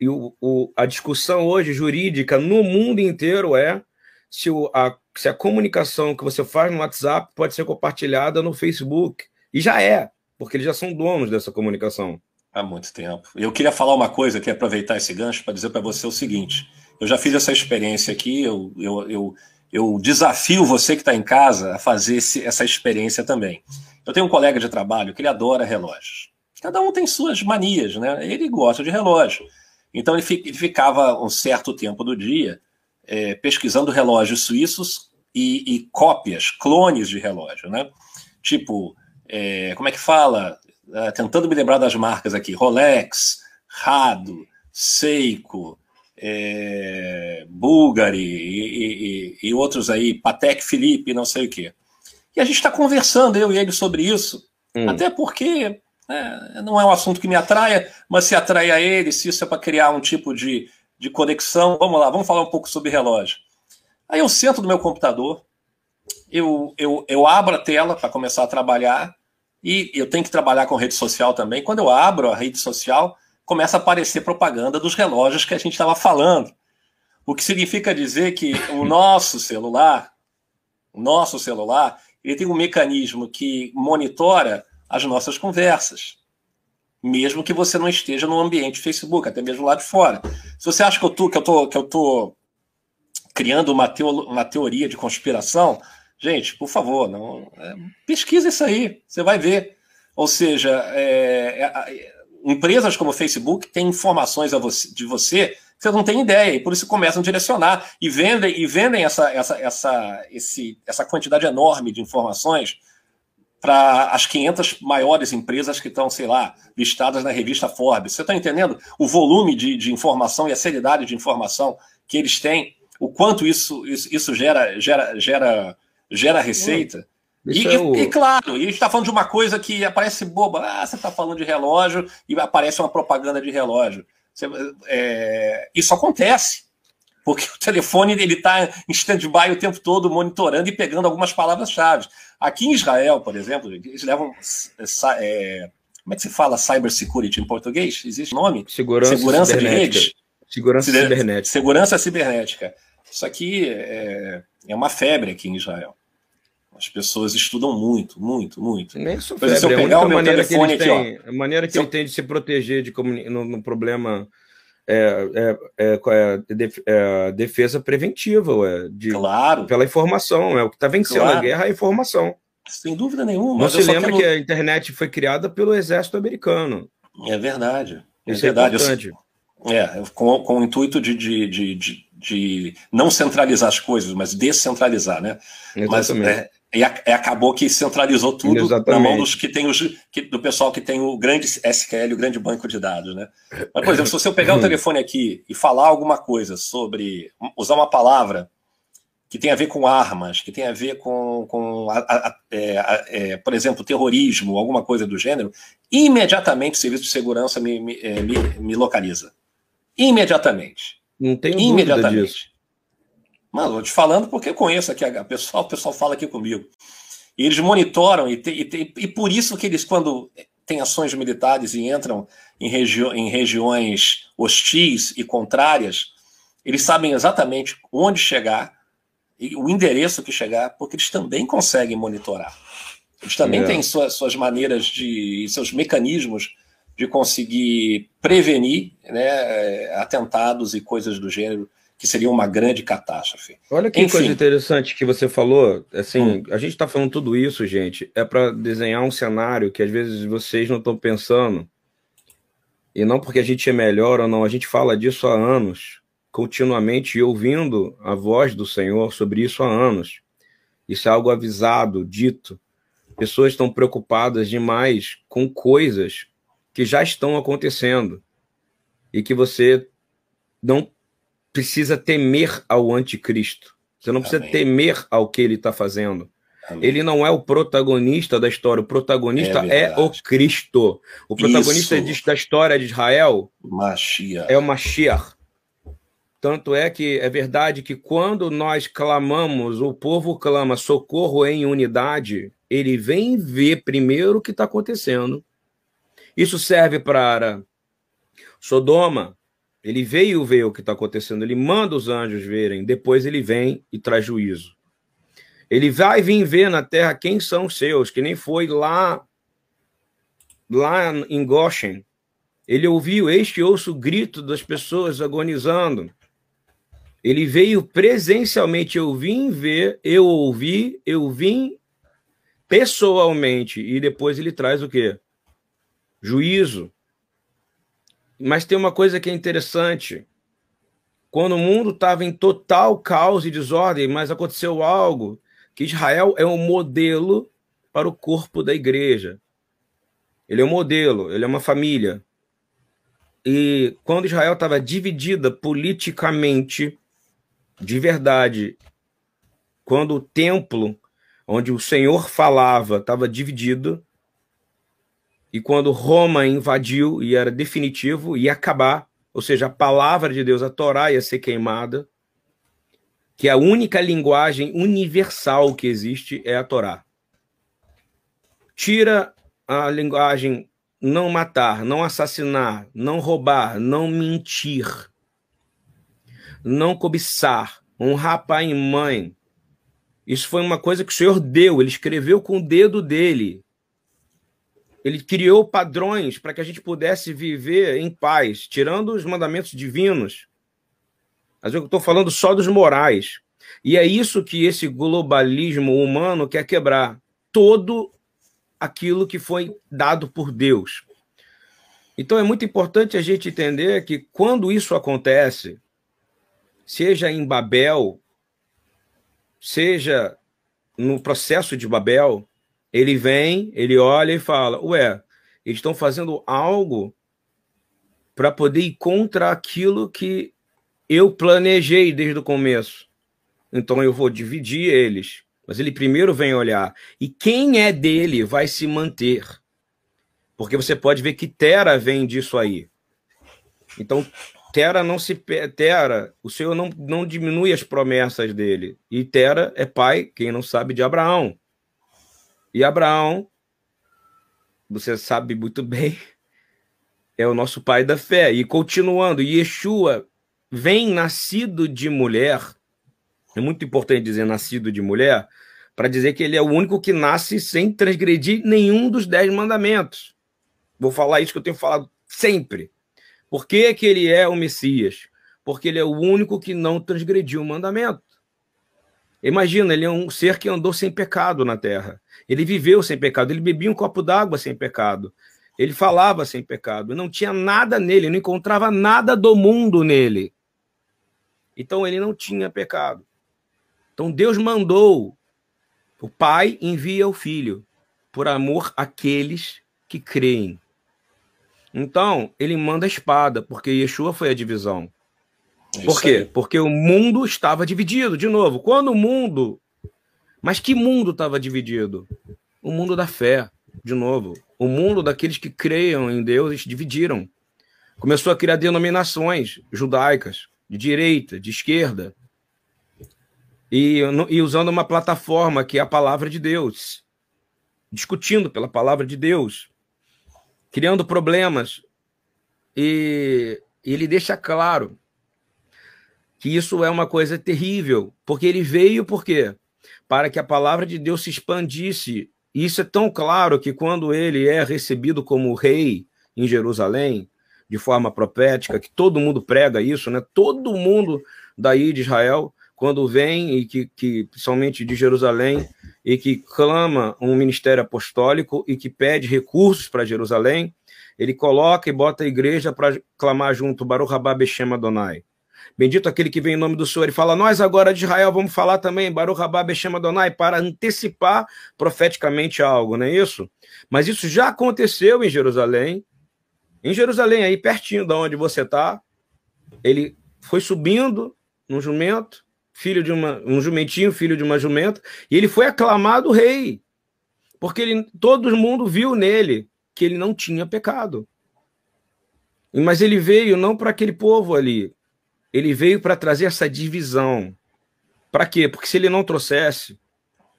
o, o, a discussão hoje jurídica no mundo inteiro é se, o, a, se a comunicação que você faz no WhatsApp pode ser compartilhada no Facebook. E já é, porque eles já são donos dessa comunicação. Há muito tempo. Eu queria falar uma coisa aqui, aproveitar esse gancho para dizer para você o seguinte: eu já fiz essa experiência aqui, eu, eu, eu, eu desafio você que está em casa a fazer esse, essa experiência também. Eu tenho um colega de trabalho que ele adora relógios. Cada um tem suas manias, né? Ele gosta de relógio. Então ele, ele ficava um certo tempo do dia é, pesquisando relógios suíços e, e, cópias, clones de relógio, né? Tipo, é, como é que fala? uh, tentando me lembrar das marcas aqui: Rolex, Rado, Seiko, é, Bulgari e, e, e, outros aí, Patek Philippe, não sei o quê. E a gente está conversando, eu e ele, sobre isso, hum. até porque né, não é um assunto que me atraia, mas se atrai a ele, se isso é para criar um tipo de, de conexão, vamos lá, vamos falar um pouco sobre relógio. Aí eu sento no meu computador, eu, eu, eu abro a tela para começar a trabalhar, e eu tenho que trabalhar com rede social também. Quando eu abro a rede social, começa a aparecer propaganda dos relógios que a gente estava falando. O que significa dizer que o nosso celular, o nosso celular, ele tem um mecanismo que monitora as nossas conversas. Mesmo que você não esteja no ambiente Facebook, até mesmo lá de fora. Se você acha que eu tô, que eu tô, que eu tô criando uma, teo, uma teoria de conspiração, Gente, por favor, não é, pesquisa isso aí, você vai ver. Ou seja, é, é, empresas como o Facebook têm informações você, de você que você não tem ideia, e por isso começam a direcionar e vendem, e vendem essa, essa, essa, esse, essa quantidade enorme de informações para as 500 maiores empresas que estão, sei lá, listadas na revista Forbes. Você está entendendo o volume de, de informação e a seriedade de informação que eles têm, o quanto isso, isso, isso gera, gera, gera gera receita. E, é o... e, claro, e a gente está falando de uma coisa que aparece boba. Ah, você está falando de relógio e aparece uma propaganda de relógio. Você, é, isso acontece. Porque o telefone ele está em stand-by o tempo todo, monitorando e pegando algumas palavras-chave. Aqui em Israel, por exemplo, eles levam. É, como é que se fala cybersecurity em português? Existe nome? Segurança, Segurança de rede? Segurança cibernética. Segurança cibernética. Isso aqui é, é uma febre aqui em Israel. As pessoas estudam muito, muito, muito. Nem febre, se eu pegar é a o meu telefone que aqui, ó, a maneira que ele tem de se proteger de no, no problema é, é, é, é, é defesa preventiva, ué, de, claro. pela informação. É o que está vencendo claro. a guerra, é a informação. Sem dúvida nenhuma. Não se lembra quero... que a internet foi criada pelo exército americano. É verdade. É Isso verdade. é importante. É, com, com o intuito de, de, de, de, de não centralizar as coisas, mas descentralizar, né? Exatamente. Mas, é, E, e, acabou que centralizou tudo Exatamente. na mão dos que tem os, que, do pessoal que tem o grande SQL, o grande banco de dados, né? Mas, por exemplo, se você pegar o telefone aqui e falar alguma coisa sobre usar uma palavra que tem a ver com armas, que tem a ver com, com a, a, é, a, é, por exemplo, terrorismo, alguma coisa do gênero, imediatamente o serviço de segurança me, me, é, me, me localiza. Imediatamente. Não tenho imediatamente. disso. Mano, eu te falando porque eu conheço aqui a pessoal, o pessoal fala aqui comigo. E eles monitoram, e, te, e, te, e por isso que eles, quando têm ações militares e entram em, regi em regiões hostis e contrárias, eles sabem exatamente onde chegar, e o endereço que chegar, porque eles também conseguem monitorar. Eles também é. têm suas, suas maneiras de. seus mecanismos de conseguir prevenir né, atentados e coisas do gênero que seria uma grande catástrofe. Olha que Enfim. coisa interessante que você falou. Assim, hum. a gente está falando tudo isso, gente, é para desenhar um cenário que às vezes vocês não estão pensando. E não porque a gente é melhor ou não, a gente fala disso há anos, continuamente, e ouvindo a voz do Senhor sobre isso há anos. Isso é algo avisado, dito. Pessoas estão preocupadas demais com coisas que já estão acontecendo e que você não precisa temer ao anticristo. Você não precisa Amém. temer ao que ele está fazendo. Amém. Ele não é o protagonista da história. O protagonista é, é o Cristo. O protagonista Isso. da história de Israel Mashiach. é o Mashiach. Tanto é que é verdade que quando nós clamamos, o povo clama socorro em unidade, ele vem ver primeiro o que está acontecendo. Isso serve para Sodoma, ele veio ver o que está acontecendo, ele manda os anjos verem, depois ele vem e traz juízo. Ele vai vir ver na terra quem são os seus, que nem foi lá lá em Goshen. Ele ouviu este ouço o grito das pessoas agonizando. Ele veio presencialmente, eu vim ver, eu ouvi, eu vim pessoalmente e depois ele traz o quê? Juízo. Mas tem uma coisa que é interessante. Quando o mundo estava em total caos e desordem, mas aconteceu algo que Israel é um modelo para o corpo da igreja. Ele é um modelo, ele é uma família. E quando Israel estava dividida politicamente, de verdade, quando o templo onde o Senhor falava estava dividido, e quando Roma invadiu e era definitivo, ia acabar, ou seja, a palavra de Deus, a Torá ia ser queimada, que a única linguagem universal que existe é a Torá. Tira a linguagem não matar, não assassinar, não roubar, não mentir, não cobiçar, honrar pai e mãe. Isso foi uma coisa que o Senhor deu, ele escreveu com o dedo dele. Ele criou padrões para que a gente pudesse viver em paz, tirando os mandamentos divinos. Mas eu estou falando só dos morais. E é isso que esse globalismo humano quer quebrar. Todo aquilo que foi dado por Deus. Então é muito importante a gente entender que quando isso acontece, seja em Babel, seja no processo de Babel, ele vem, ele olha e fala: Ué, eles estão fazendo algo para poder ir contra aquilo que eu planejei desde o começo. Então eu vou dividir eles. Mas ele primeiro vem olhar. E quem é dele vai se manter. Porque você pode ver que Tera vem disso aí. Então, Tera não se. Tera, o Senhor não, não diminui as promessas dele. E Tera é pai, quem não sabe, de Abraão. E Abraão, você sabe muito bem, é o nosso pai da fé. E continuando, Yeshua vem nascido de mulher. É muito importante dizer nascido de mulher, para dizer que ele é o único que nasce sem transgredir nenhum dos dez mandamentos. Vou falar isso que eu tenho falado sempre. Por que, que ele é o Messias? Porque ele é o único que não transgrediu o mandamento. Imagina, ele é um ser que andou sem pecado na terra. Ele viveu sem pecado, ele bebia um copo d'água sem pecado. Ele falava sem pecado, não tinha nada nele, não encontrava nada do mundo nele. Então ele não tinha pecado. Então Deus mandou O Pai envia o Filho por amor àqueles que creem. Então, ele manda a espada, porque Yeshua foi a divisão. É Por quê? Aí. Porque o mundo estava dividido, de novo. Quando o mundo. Mas que mundo estava dividido? O mundo da fé, de novo. O mundo daqueles que creiam em Deus, eles dividiram. Começou a criar denominações judaicas, de direita, de esquerda, e, e usando uma plataforma que é a palavra de Deus, discutindo pela palavra de Deus, criando problemas. E ele deixa claro que isso é uma coisa terrível, porque ele veio por quê? Para que a palavra de Deus se expandisse. E isso é tão claro que quando ele é recebido como rei em Jerusalém, de forma profética, que todo mundo prega isso, né? Todo mundo daí de Israel quando vem e que, que principalmente de Jerusalém e que clama um ministério apostólico e que pede recursos para Jerusalém, ele coloca e bota a igreja para clamar junto Baruch Rabá Beshem Adonai. Bendito aquele que vem em nome do Senhor e fala, nós agora de Israel vamos falar também Baruch Rabá Beshem Adonai para antecipar profeticamente algo, não é isso? Mas isso já aconteceu em Jerusalém, em Jerusalém aí pertinho de onde você está, ele foi subindo num jumento, filho de uma, um jumentinho, filho de uma jumenta, e ele foi aclamado rei, porque ele, todo mundo viu nele que ele não tinha pecado. Mas ele veio não para aquele povo ali, ele veio para trazer essa divisão. Para quê? Porque se ele não trouxesse,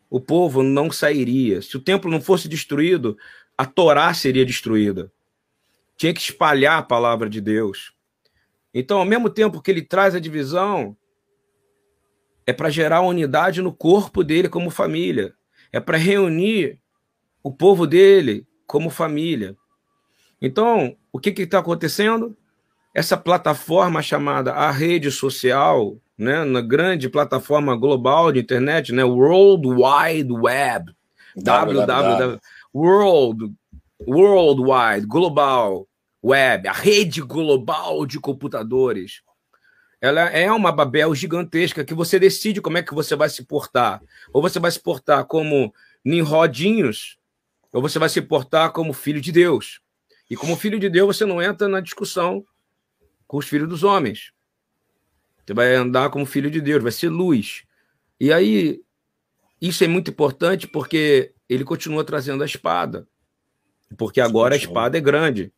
o povo não sairia. Se o templo não fosse destruído, a Torá seria destruída. Tinha que espalhar a palavra de Deus. Então, ao mesmo tempo que ele traz a divisão, é para gerar unidade no corpo dele como família, é para reunir o povo dele como família. Então, o que está acontecendo? Essa plataforma chamada a rede social, né, na grande plataforma global de internet, né, World Wide Web, www, World, World Wide, Global Web, a rede global de computadores ela é uma Babel gigantesca que você decide como é que você vai se portar. Ou você vai se portar como Nimrodinhos, ou você vai se portar como filho de Deus. E como filho de Deus, você não entra na discussão com os filhos dos homens. Você vai andar como filho de Deus, vai ser luz. E aí, isso é muito importante porque ele continua trazendo a espada. Porque agora a espada é grande.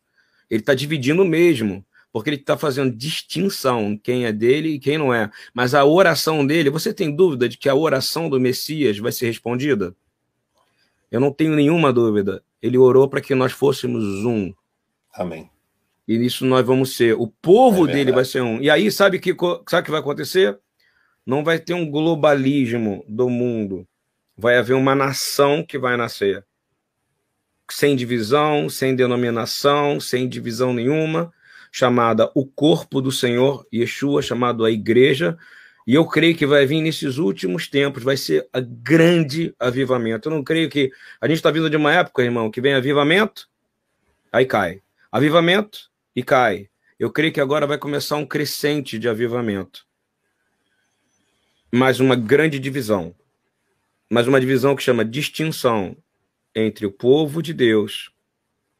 Ele está dividindo mesmo porque ele está fazendo distinção quem é dele e quem não é. Mas a oração dele, você tem dúvida de que a oração do Messias vai ser respondida? Eu não tenho nenhuma dúvida. Ele orou para que nós fôssemos um. Amém. E nisso nós vamos ser. O povo é dele vai ser um. E aí, sabe que sabe o que vai acontecer? Não vai ter um globalismo do mundo. Vai haver uma nação que vai nascer. Sem divisão, sem denominação, sem divisão nenhuma chamada O Corpo do Senhor, Yeshua, chamado a Igreja, e eu creio que vai vir nesses últimos tempos, vai ser a grande avivamento. Eu não creio que. A gente está vindo de uma época, irmão, que vem avivamento, aí cai. Avivamento e cai. Eu creio que agora vai começar um crescente de avivamento. Mais uma grande divisão. Mas uma divisão que chama distinção entre o povo de Deus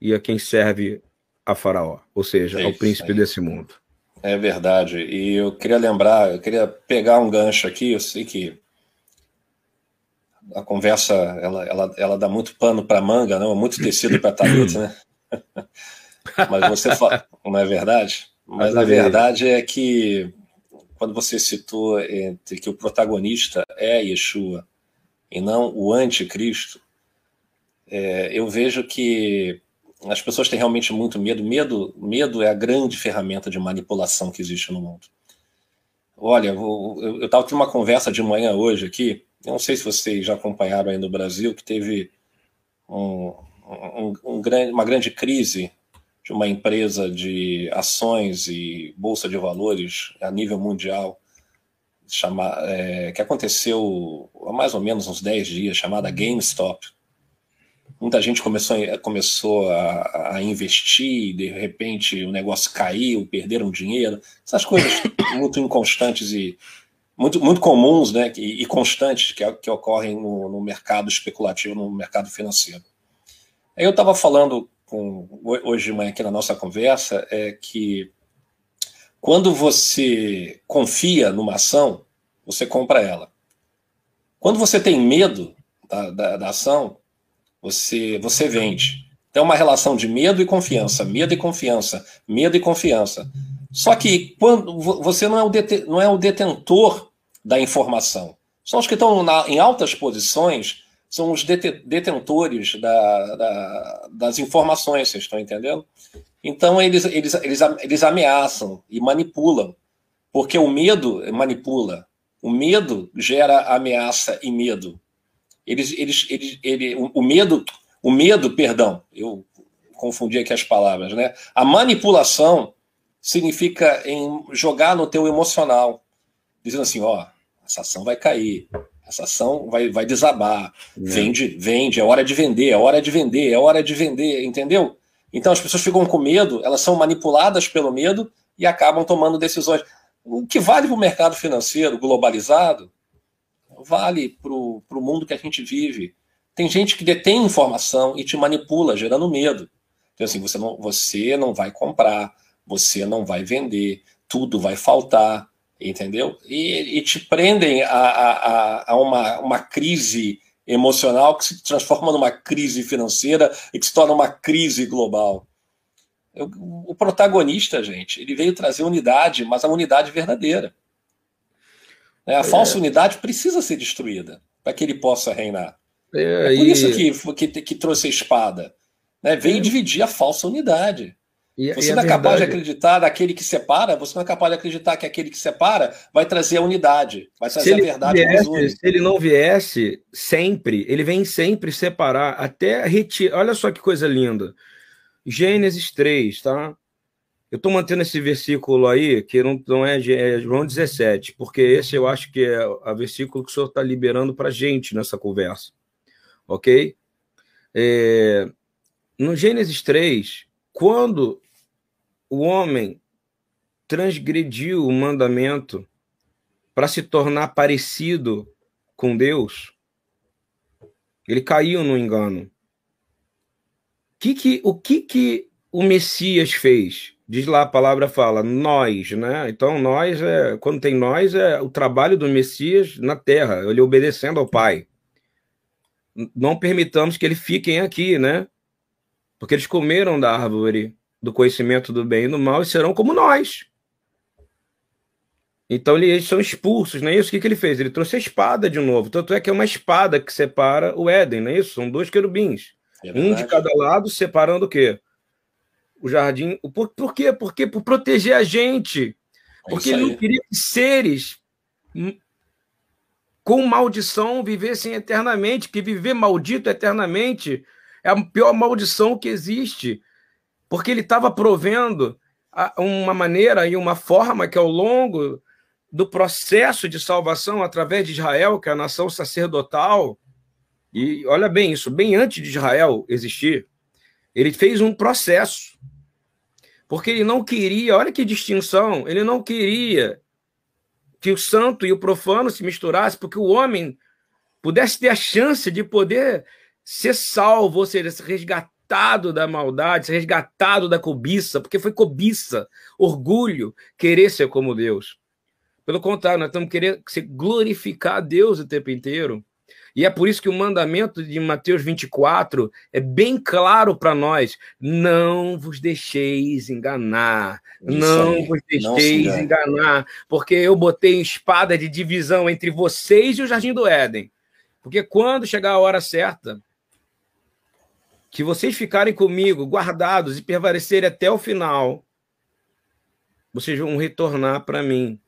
e a quem serve a Faraó, ou seja, é ao príncipe aí. desse mundo. É verdade. E eu queria lembrar, eu queria pegar um gancho aqui. Eu sei que a conversa ela, ela, ela dá muito pano para manga, não? muito tecido para talit, né? Mas você fala, não é verdade? Mas a verdade é que quando você citou entre que o protagonista é Yeshua e não o anticristo, é, eu vejo que as pessoas têm realmente muito medo. Medo, medo é a grande ferramenta de manipulação que existe no mundo. Olha, eu estava tendo uma conversa de manhã hoje aqui. Eu não sei se vocês já acompanharam aí no Brasil que teve um, um, um grande, uma grande crise de uma empresa de ações e bolsa de valores a nível mundial, chama, é, que aconteceu há mais ou menos uns 10 dias, chamada GameStop muita gente começou, começou a, a, investir, de repente o negócio caiu, perderam dinheiro, essas coisas muito inconstantes e, muito, muito comuns né, e, e constantes que, que ocorrem no, no, mercado especulativo, no mercado financeiro. Eu estava falando com, hoje de manhã aqui na nossa conversa é que quando você confia numa ação, você compra ela. Quando você tem medo da, da, da ação, você, você vende. Então, é uma relação de medo e confiança, medo e confiança, medo e confiança. Só que quando você não é o, não é o detentor da informação. São os que estão na, em altas posições, são os detentores da, da, das informações, vocês estão entendendo? Então eles, eles, eles, eles ameaçam e manipulam, porque o medo manipula, o medo gera ameaça e medo. Eles, eles, eles, ele, o, o medo, o medo, perdão, eu confundi aqui as palavras, né? A manipulação significa em jogar no teu emocional, dizendo assim, ó, essa ação vai cair, essa ação vai, vai desabar, é. vende, vende, é hora de vender, é hora de vender, é hora de vender, entendeu? Então as pessoas ficam com medo, elas são manipuladas pelo medo e acabam tomando decisões. O que vale para o mercado financeiro globalizado, vale para o mundo que a gente vive. Tem gente que detém informação e te manipula, gerando medo. Então, assim, você não, você não vai comprar, você não vai vender, tudo vai faltar, entendeu? E, e te prendem a, a, a uma, uma crise emocional que se transforma numa crise financeira e que se torna uma crise global. Eu, o protagonista, gente, ele veio trazer unidade, mas a unidade verdadeira. É, a é. falsa unidade precisa ser destruída para que ele possa reinar. É, é por e... isso que, que, que, trouxe a espada. Né? Veio é. dividir a falsa unidade. E, você e não é verdade... capaz de acreditar naquele que separa, você não é capaz de acreditar que aquele que separa vai trazer a unidade, vai trazer a verdade viesse, Se ele não viesse sempre, ele vem sempre separar, até retirar. Olha só que coisa linda. Gênesis 3, tá? Eu estou mantendo esse versículo aí, que não, não é, é João 17, porque esse eu acho que é o versículo que o senhor está liberando para gente nessa conversa. Ok? É, no Gênesis 3, quando o homem transgrediu o mandamento para se tornar parecido com Deus, ele caiu no engano. Que que, o que, que o Messias fez? Diz lá a palavra fala, nós, né? Então, nós, é, quando tem nós, é o trabalho do Messias na terra, ele obedecendo ao Pai. Não permitamos que eles fiquem aqui, né? Porque eles comeram da árvore do conhecimento do bem e do mal e serão como nós. Então eles são expulsos, não é isso? O que, que ele fez? Ele trouxe a espada de novo. Tanto é que é uma espada que separa o Éden, não é isso? São dois querubins. É um de cada lado, separando o quê? O jardim. Por, por quê? Porque por proteger a gente. É Porque ele não queria que seres com maldição vivessem eternamente, que viver maldito eternamente é a pior maldição que existe porque ele estava provendo uma maneira e uma forma que ao longo do processo de salvação através de Israel, que é a nação sacerdotal, e olha bem isso, bem antes de Israel existir, ele fez um processo. Porque ele não queria, olha que distinção, ele não queria que o santo e o profano se misturassem, porque o homem pudesse ter a chance de poder ser salvo, ou seja, resgatar resgatado da maldade, ser resgatado da cobiça, porque foi cobiça, orgulho, querer ser como Deus. Pelo contrário, nós estamos querendo glorificar a Deus o tempo inteiro. E é por isso que o mandamento de Mateus 24 é bem claro para nós: não vos deixeis enganar, isso não aí. vos deixeis não enganar, porque eu botei espada de divisão entre vocês e o jardim do Éden. Porque quando chegar a hora certa, que vocês ficarem comigo guardados e permanecerem até o final, vocês vão retornar para mim.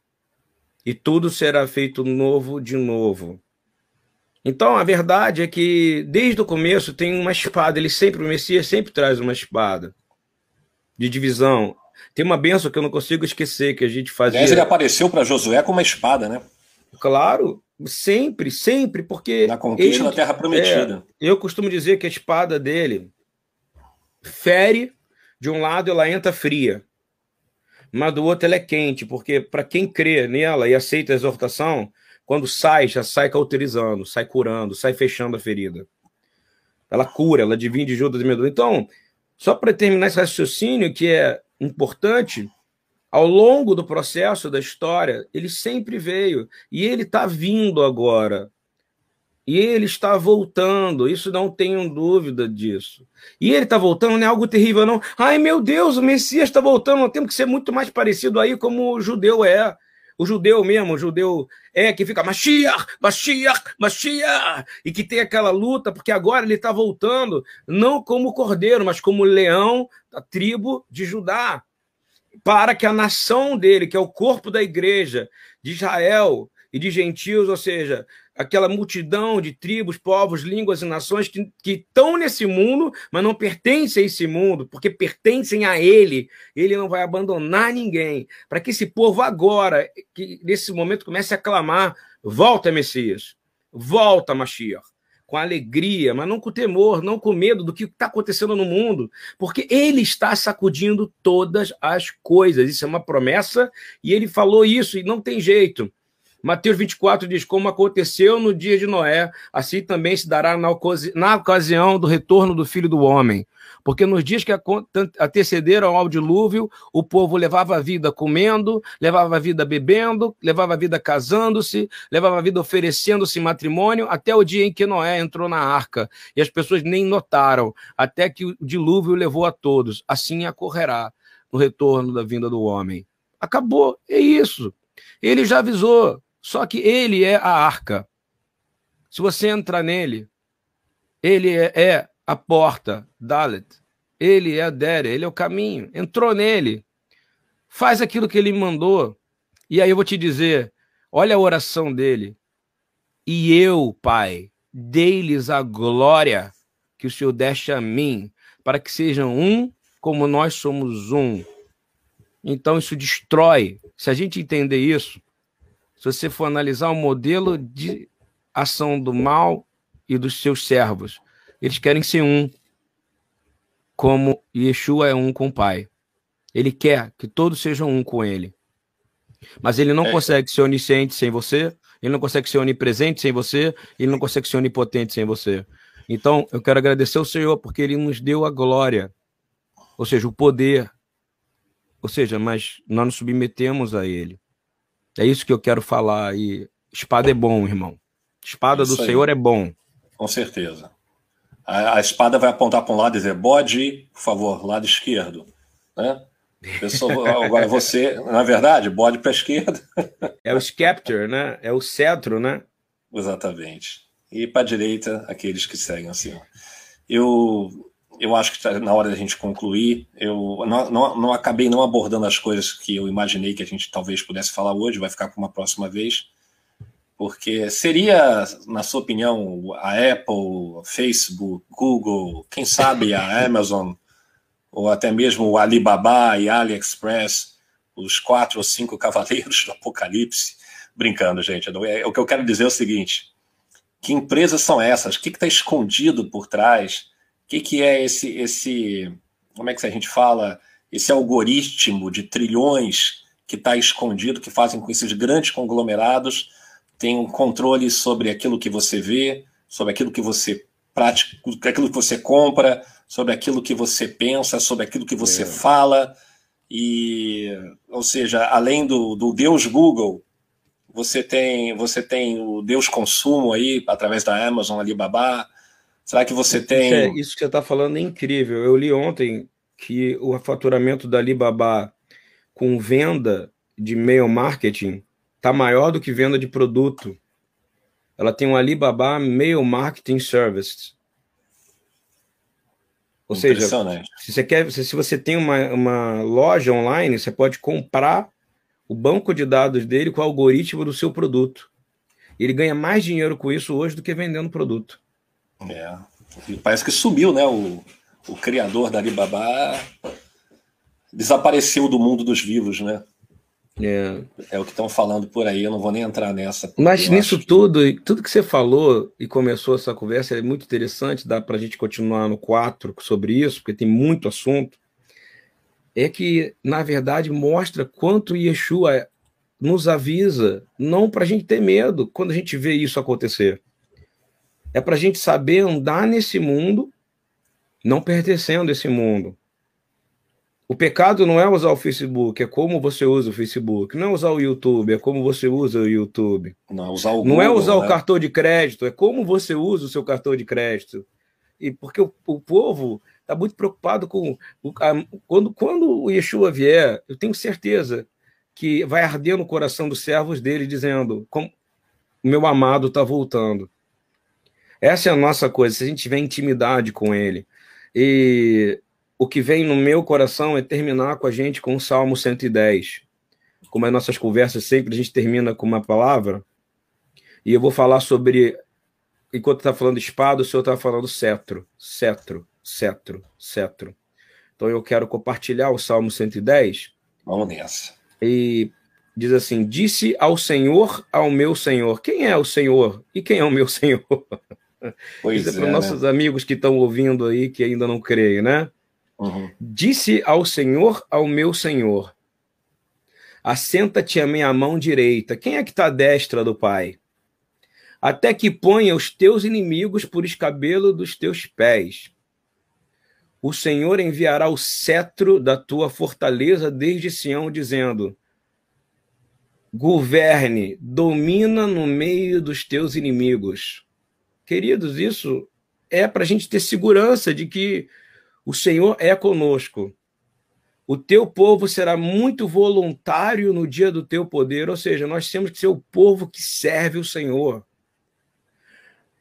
E tudo será feito novo de novo. Então, a verdade é que, desde o começo, tem uma espada. Ele sempre, o Messias sempre traz uma espada de divisão. Tem uma benção que eu não consigo esquecer, que a gente fazia. Aliás, ele apareceu para Josué com uma espada, né? Claro, Sempre, sempre, porque. Na conquista ele, da Terra Prometida. É, eu costumo dizer que a espada dele fere de um lado ela entra fria. mas do outro ela é quente, porque para quem crê nela e aceita a exortação, quando sai, já sai cauterizando, sai curando, sai fechando a ferida. Ela cura, ela divide Judas e Medula. Então, só para terminar esse raciocínio que é importante, ao longo do processo da história, ele sempre veio e ele está vindo agora. E ele está voltando, isso não tenho dúvida disso. E ele está voltando, não é algo terrível, não. Ai, meu Deus, o Messias está voltando, nós temos que ser muito mais parecido aí como o judeu é. O judeu mesmo, o judeu é que fica Mashiach, Mashiach, Mashiach, e que tem aquela luta, porque agora ele está voltando, não como cordeiro, mas como leão da tribo de Judá, para que a nação dele, que é o corpo da igreja de Israel e de gentios, ou seja, aquela multidão de tribos, povos, línguas e nações que, que estão nesse mundo, mas não pertencem a esse mundo, porque pertencem a ele. Ele não vai abandonar ninguém. Para que esse povo agora, que nesse momento comece a clamar: volta, Messias, volta, Mashiach. Com alegria, mas não com temor, não com medo do que está acontecendo no mundo, porque ele está sacudindo todas as coisas. Isso é uma promessa, e ele falou isso, e não tem jeito. Mateus 24 diz: Como aconteceu no dia de Noé, assim também se dará na, ocasi na ocasião do retorno do filho do homem. Porque nos dias que antecederam ao dilúvio, o povo levava a vida comendo, levava a vida bebendo, levava a vida casando-se, levava a vida oferecendo-se matrimônio, até o dia em que Noé entrou na arca. E as pessoas nem notaram, até que o dilúvio levou a todos. Assim ocorrerá no retorno da vinda do homem. Acabou, é isso. Ele já avisou. Só que ele é a arca. Se você entrar nele, ele é, é a porta, Dalet. Ele é a Dere, ele é o caminho. Entrou nele. Faz aquilo que ele mandou. E aí eu vou te dizer: olha a oração dele. E eu, Pai, dei-lhes a glória que o Senhor deste a mim, para que sejam um como nós somos um. Então isso destrói. Se a gente entender isso, se você for analisar o modelo de ação do mal e dos seus servos, eles querem ser um, como Yeshua é um com o Pai. Ele quer que todos sejam um com ele. Mas ele não é. consegue ser onisciente sem você, ele não consegue ser onipresente sem você, ele não consegue ser onipotente sem você. Então, eu quero agradecer ao Senhor porque ele nos deu a glória, ou seja, o poder. Ou seja, mas nós nos submetemos a ele. É isso que eu quero falar. E espada é bom, irmão. Espada isso do aí. Senhor é bom. Com certeza. A, a, espada vai apontar para um lado e dizer, bode, por favor, lado esquerdo. Né? Pessoa, agora você, na verdade, bode para a esquerda. É o scepter, né? É o cetro, né? Exatamente. E para a direita, aqueles que seguem assim. Eu eu acho que está na hora da gente concluir. Eu não, não, não, acabei não abordando as coisas que eu imaginei que a gente talvez pudesse falar hoje, vai ficar para uma próxima vez. Porque seria, na sua opinião, a Apple, Facebook, Google, quem sabe a Amazon, ou até mesmo o Alibaba e AliExpress, os quatro ou cinco cavaleiros do Apocalipse? Brincando, gente. É, o que eu quero dizer é o seguinte: que empresas são essas? O que está escondido por trás? O que, que é esse, esse, como é que a gente fala, esse algoritmo de trilhões que está escondido, que fazem com que esses grandes conglomerados tenham controle sobre aquilo que você vê, sobre aquilo que você pratica, aquilo que você compra, sobre aquilo que você pensa, sobre aquilo que você é. fala. E, ou seja, além do, do Deus Google, você tem, você tem o Deus Consumo aí, através da Amazon, Alibaba, Será que você tem. Isso, é, isso que você está falando é incrível. Eu li ontem que o faturamento da Alibaba com venda de mail marketing está maior do que venda de produto. Ela tem um Alibaba Mail Marketing Service. Ou seja, se você, quer, se você tem uma, uma loja online, você pode comprar o banco de dados dele com o algoritmo do seu produto. Ele ganha mais dinheiro com isso hoje do que vendendo produto. É. E parece que sumiu, né? O, o criador da Alibaba desapareceu do mundo dos vivos, né? É, é o que estão falando por aí, eu não vou nem entrar nessa. Mas nisso que... tudo, tudo que você falou e começou essa conversa é muito interessante, dá para a gente continuar no 4 sobre isso, porque tem muito assunto. é que, na verdade, mostra quanto Yeshua nos avisa, não para a gente ter medo quando a gente vê isso acontecer. É para a gente saber andar nesse mundo, não pertencendo a esse mundo. O pecado não é usar o Facebook, é como você usa o Facebook. Não é usar o YouTube, é como você usa o YouTube. Não, é usar o Google, não é usar né? o cartão de crédito, é como você usa o seu cartão de crédito. E porque o, o povo está muito preocupado com. O, a, quando, quando o Yeshua vier, eu tenho certeza que vai arder no coração dos servos dele, dizendo: como, meu amado está voltando. Essa é a nossa coisa, se a gente tiver intimidade com ele. E o que vem no meu coração é terminar com a gente com o Salmo 110. Como as nossas conversas sempre, a gente termina com uma palavra. E eu vou falar sobre. Enquanto está falando espada, o senhor está falando cetro, cetro, cetro, cetro. Então eu quero compartilhar o Salmo 110. Vamos nessa. E diz assim: Disse ao Senhor, ao meu Senhor. Quem é o Senhor e quem é o meu Senhor? Pois Isso é, é para né? nossos amigos que estão ouvindo aí, que ainda não creem, né? Uhum. Disse ao Senhor, ao meu Senhor: Assenta-te à minha mão direita. Quem é que está à destra do Pai? Até que ponha os teus inimigos por escabelo dos teus pés. O Senhor enviará o cetro da tua fortaleza desde Sião, dizendo: Governe, domina no meio dos teus inimigos. Queridos, isso é para a gente ter segurança de que o Senhor é conosco. O teu povo será muito voluntário no dia do teu poder, ou seja, nós temos que ser o povo que serve o Senhor.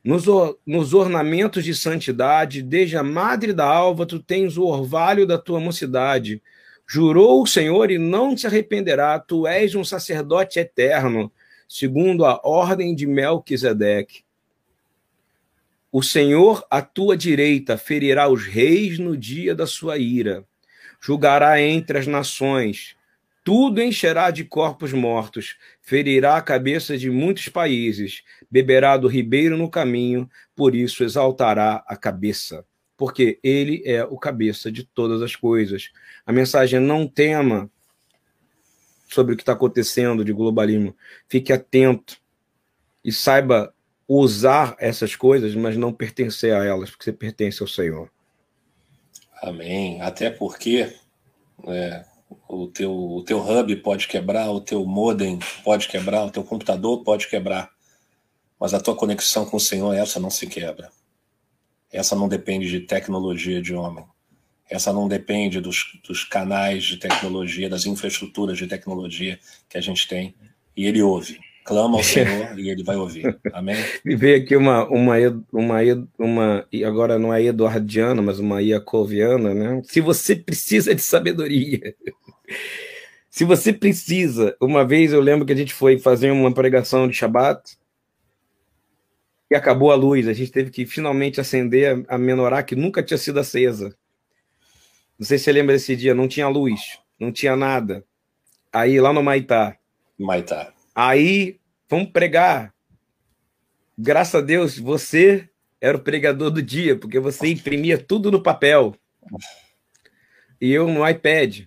Nos, nos ornamentos de santidade, desde a madre da alva, tu tens o orvalho da tua mocidade. Jurou o Senhor e não te arrependerá, tu és um sacerdote eterno, segundo a ordem de Melquisedeque. O Senhor, à tua direita, ferirá os reis no dia da sua ira. Julgará entre as nações. Tudo encherá de corpos mortos. Ferirá a cabeça de muitos países. Beberá do ribeiro no caminho. Por isso exaltará a cabeça. Porque ele é o cabeça de todas as coisas. A mensagem não tema sobre o que está acontecendo de globalismo. Fique atento e saiba usar essas coisas, mas não pertencer a elas, porque você pertence ao Senhor. Amém. Até porque é, o, teu, o teu hub pode quebrar, o teu modem pode quebrar, o teu computador pode quebrar, mas a tua conexão com o Senhor, essa não se quebra. Essa não depende de tecnologia de homem. Essa não depende dos, dos canais de tecnologia, das infraestruturas de tecnologia que a gente tem. E ele ouve clama ao Senhor e ele vai ouvir. Amém? Me veio aqui uma, uma, uma, uma, agora não é eduardiana, mas uma iacoviana, né? Se você precisa de sabedoria. Se você precisa, uma vez eu lembro que a gente foi fazer uma pregação de Shabat e acabou a luz. A gente teve que finalmente acender a menorá que nunca tinha sido acesa. Não sei se você lembra desse dia, não tinha luz, não tinha nada. Aí lá no Maitá. Maitá. Aí, vamos pregar. Graças a Deus, você era o pregador do dia, porque você imprimia tudo no papel. E eu no iPad.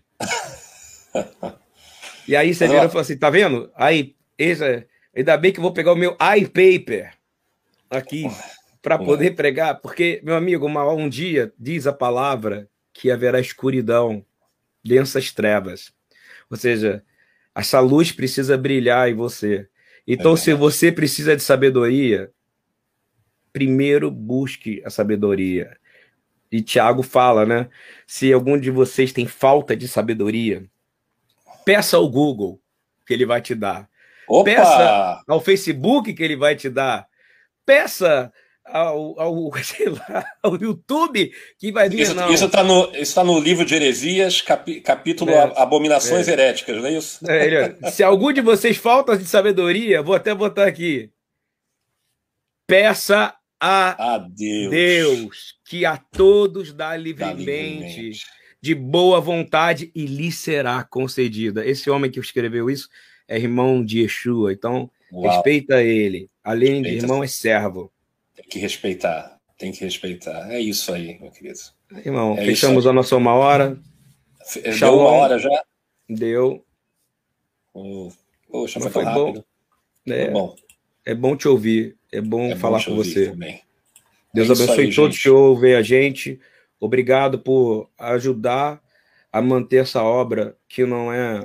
E aí você virou e falou assim: tá vendo? Aí, esse, ainda bem que eu vou pegar o meu iPaper aqui para poder pregar, porque, meu amigo, uma, um dia diz a palavra que haverá escuridão, densas trevas. Ou seja, essa luz precisa brilhar em você. Então, é se você precisa de sabedoria, primeiro busque a sabedoria. E Tiago fala, né? Se algum de vocês tem falta de sabedoria, peça ao Google que ele vai te dar. Opa! Peça ao Facebook que ele vai te dar. Peça ao, ao, sei lá, ao YouTube que vai vir. Isso, está no, isso tá no livro de heresias, capi, capítulo é, Abominações é. Heréticas, não é isso? É, se algum de vocês falta de sabedoria, vou até botar aqui. Peça a, a Deus. Deus. que a todos dá livremente, dá livremente, de boa vontade e lhe será concedida. Esse homem que escreveu isso é irmão de Yeshua, então Uau. respeita ele. Além respeita. de irmão, é servo. Tem que respeitar, tem que respeitar. É isso aí, meu querido. Irmão, é fechamos a nossa uma hora. Shalom. Deu uma hora já? Deu. Oh, poxa, foi, foi rápido. Bom. É, bom. é bom te ouvir. É bom é falar bom com você. Também. Deus é abençoe aí, todos gente. que ouvem a gente. Obrigado por ajudar a manter essa obra, que não é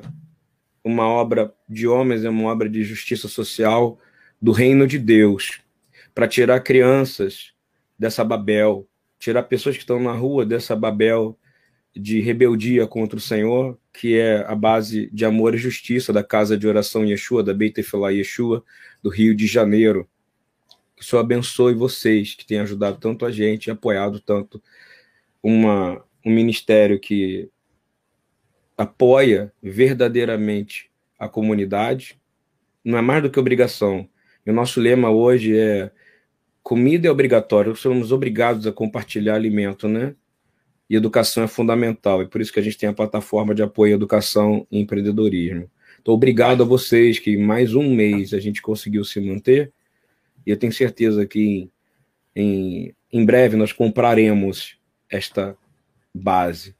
uma obra de homens, é uma obra de justiça social do reino de Deus, para tirar crianças dessa Babel, tirar pessoas que estão na rua dessa Babel de rebeldia contra o Senhor, que é a base de amor e justiça da casa de oração Yeshua, da Beit Efilá Yeshua, do Rio de Janeiro. Que o Senhor abençoe vocês que têm ajudado tanto a gente apoiado tanto uma, um ministério que apoia verdadeiramente a comunidade. Não é mais do que obrigação. E o nosso lema hoje é comida é obrigatória, somos obrigados a compartilhar alimento, né? E educação é fundamental, e por isso que a gente tem a plataforma de apoio à educação e empreendedorismo. Então, obrigado a vocês que mais um mês a gente conseguiu se manter, e eu tenho certeza que em, em breve nós compraremos esta base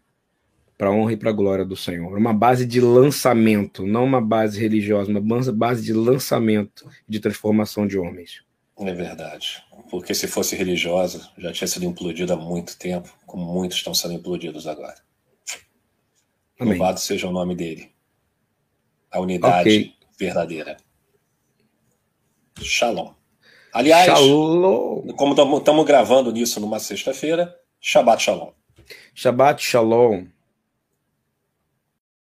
para honra e para glória do Senhor. Uma base de lançamento, não uma base religiosa, uma base de lançamento de transformação de homens. É verdade. Porque se fosse religiosa, já tinha sido implodida há muito tempo, como muitos estão sendo implodidos agora. Amém. Louvado seja o nome dele. A unidade okay. verdadeira. Shalom. Aliás, Shalom. como estamos gravando nisso numa sexta-feira, Shabbat Shalom. Shabbat Shalom.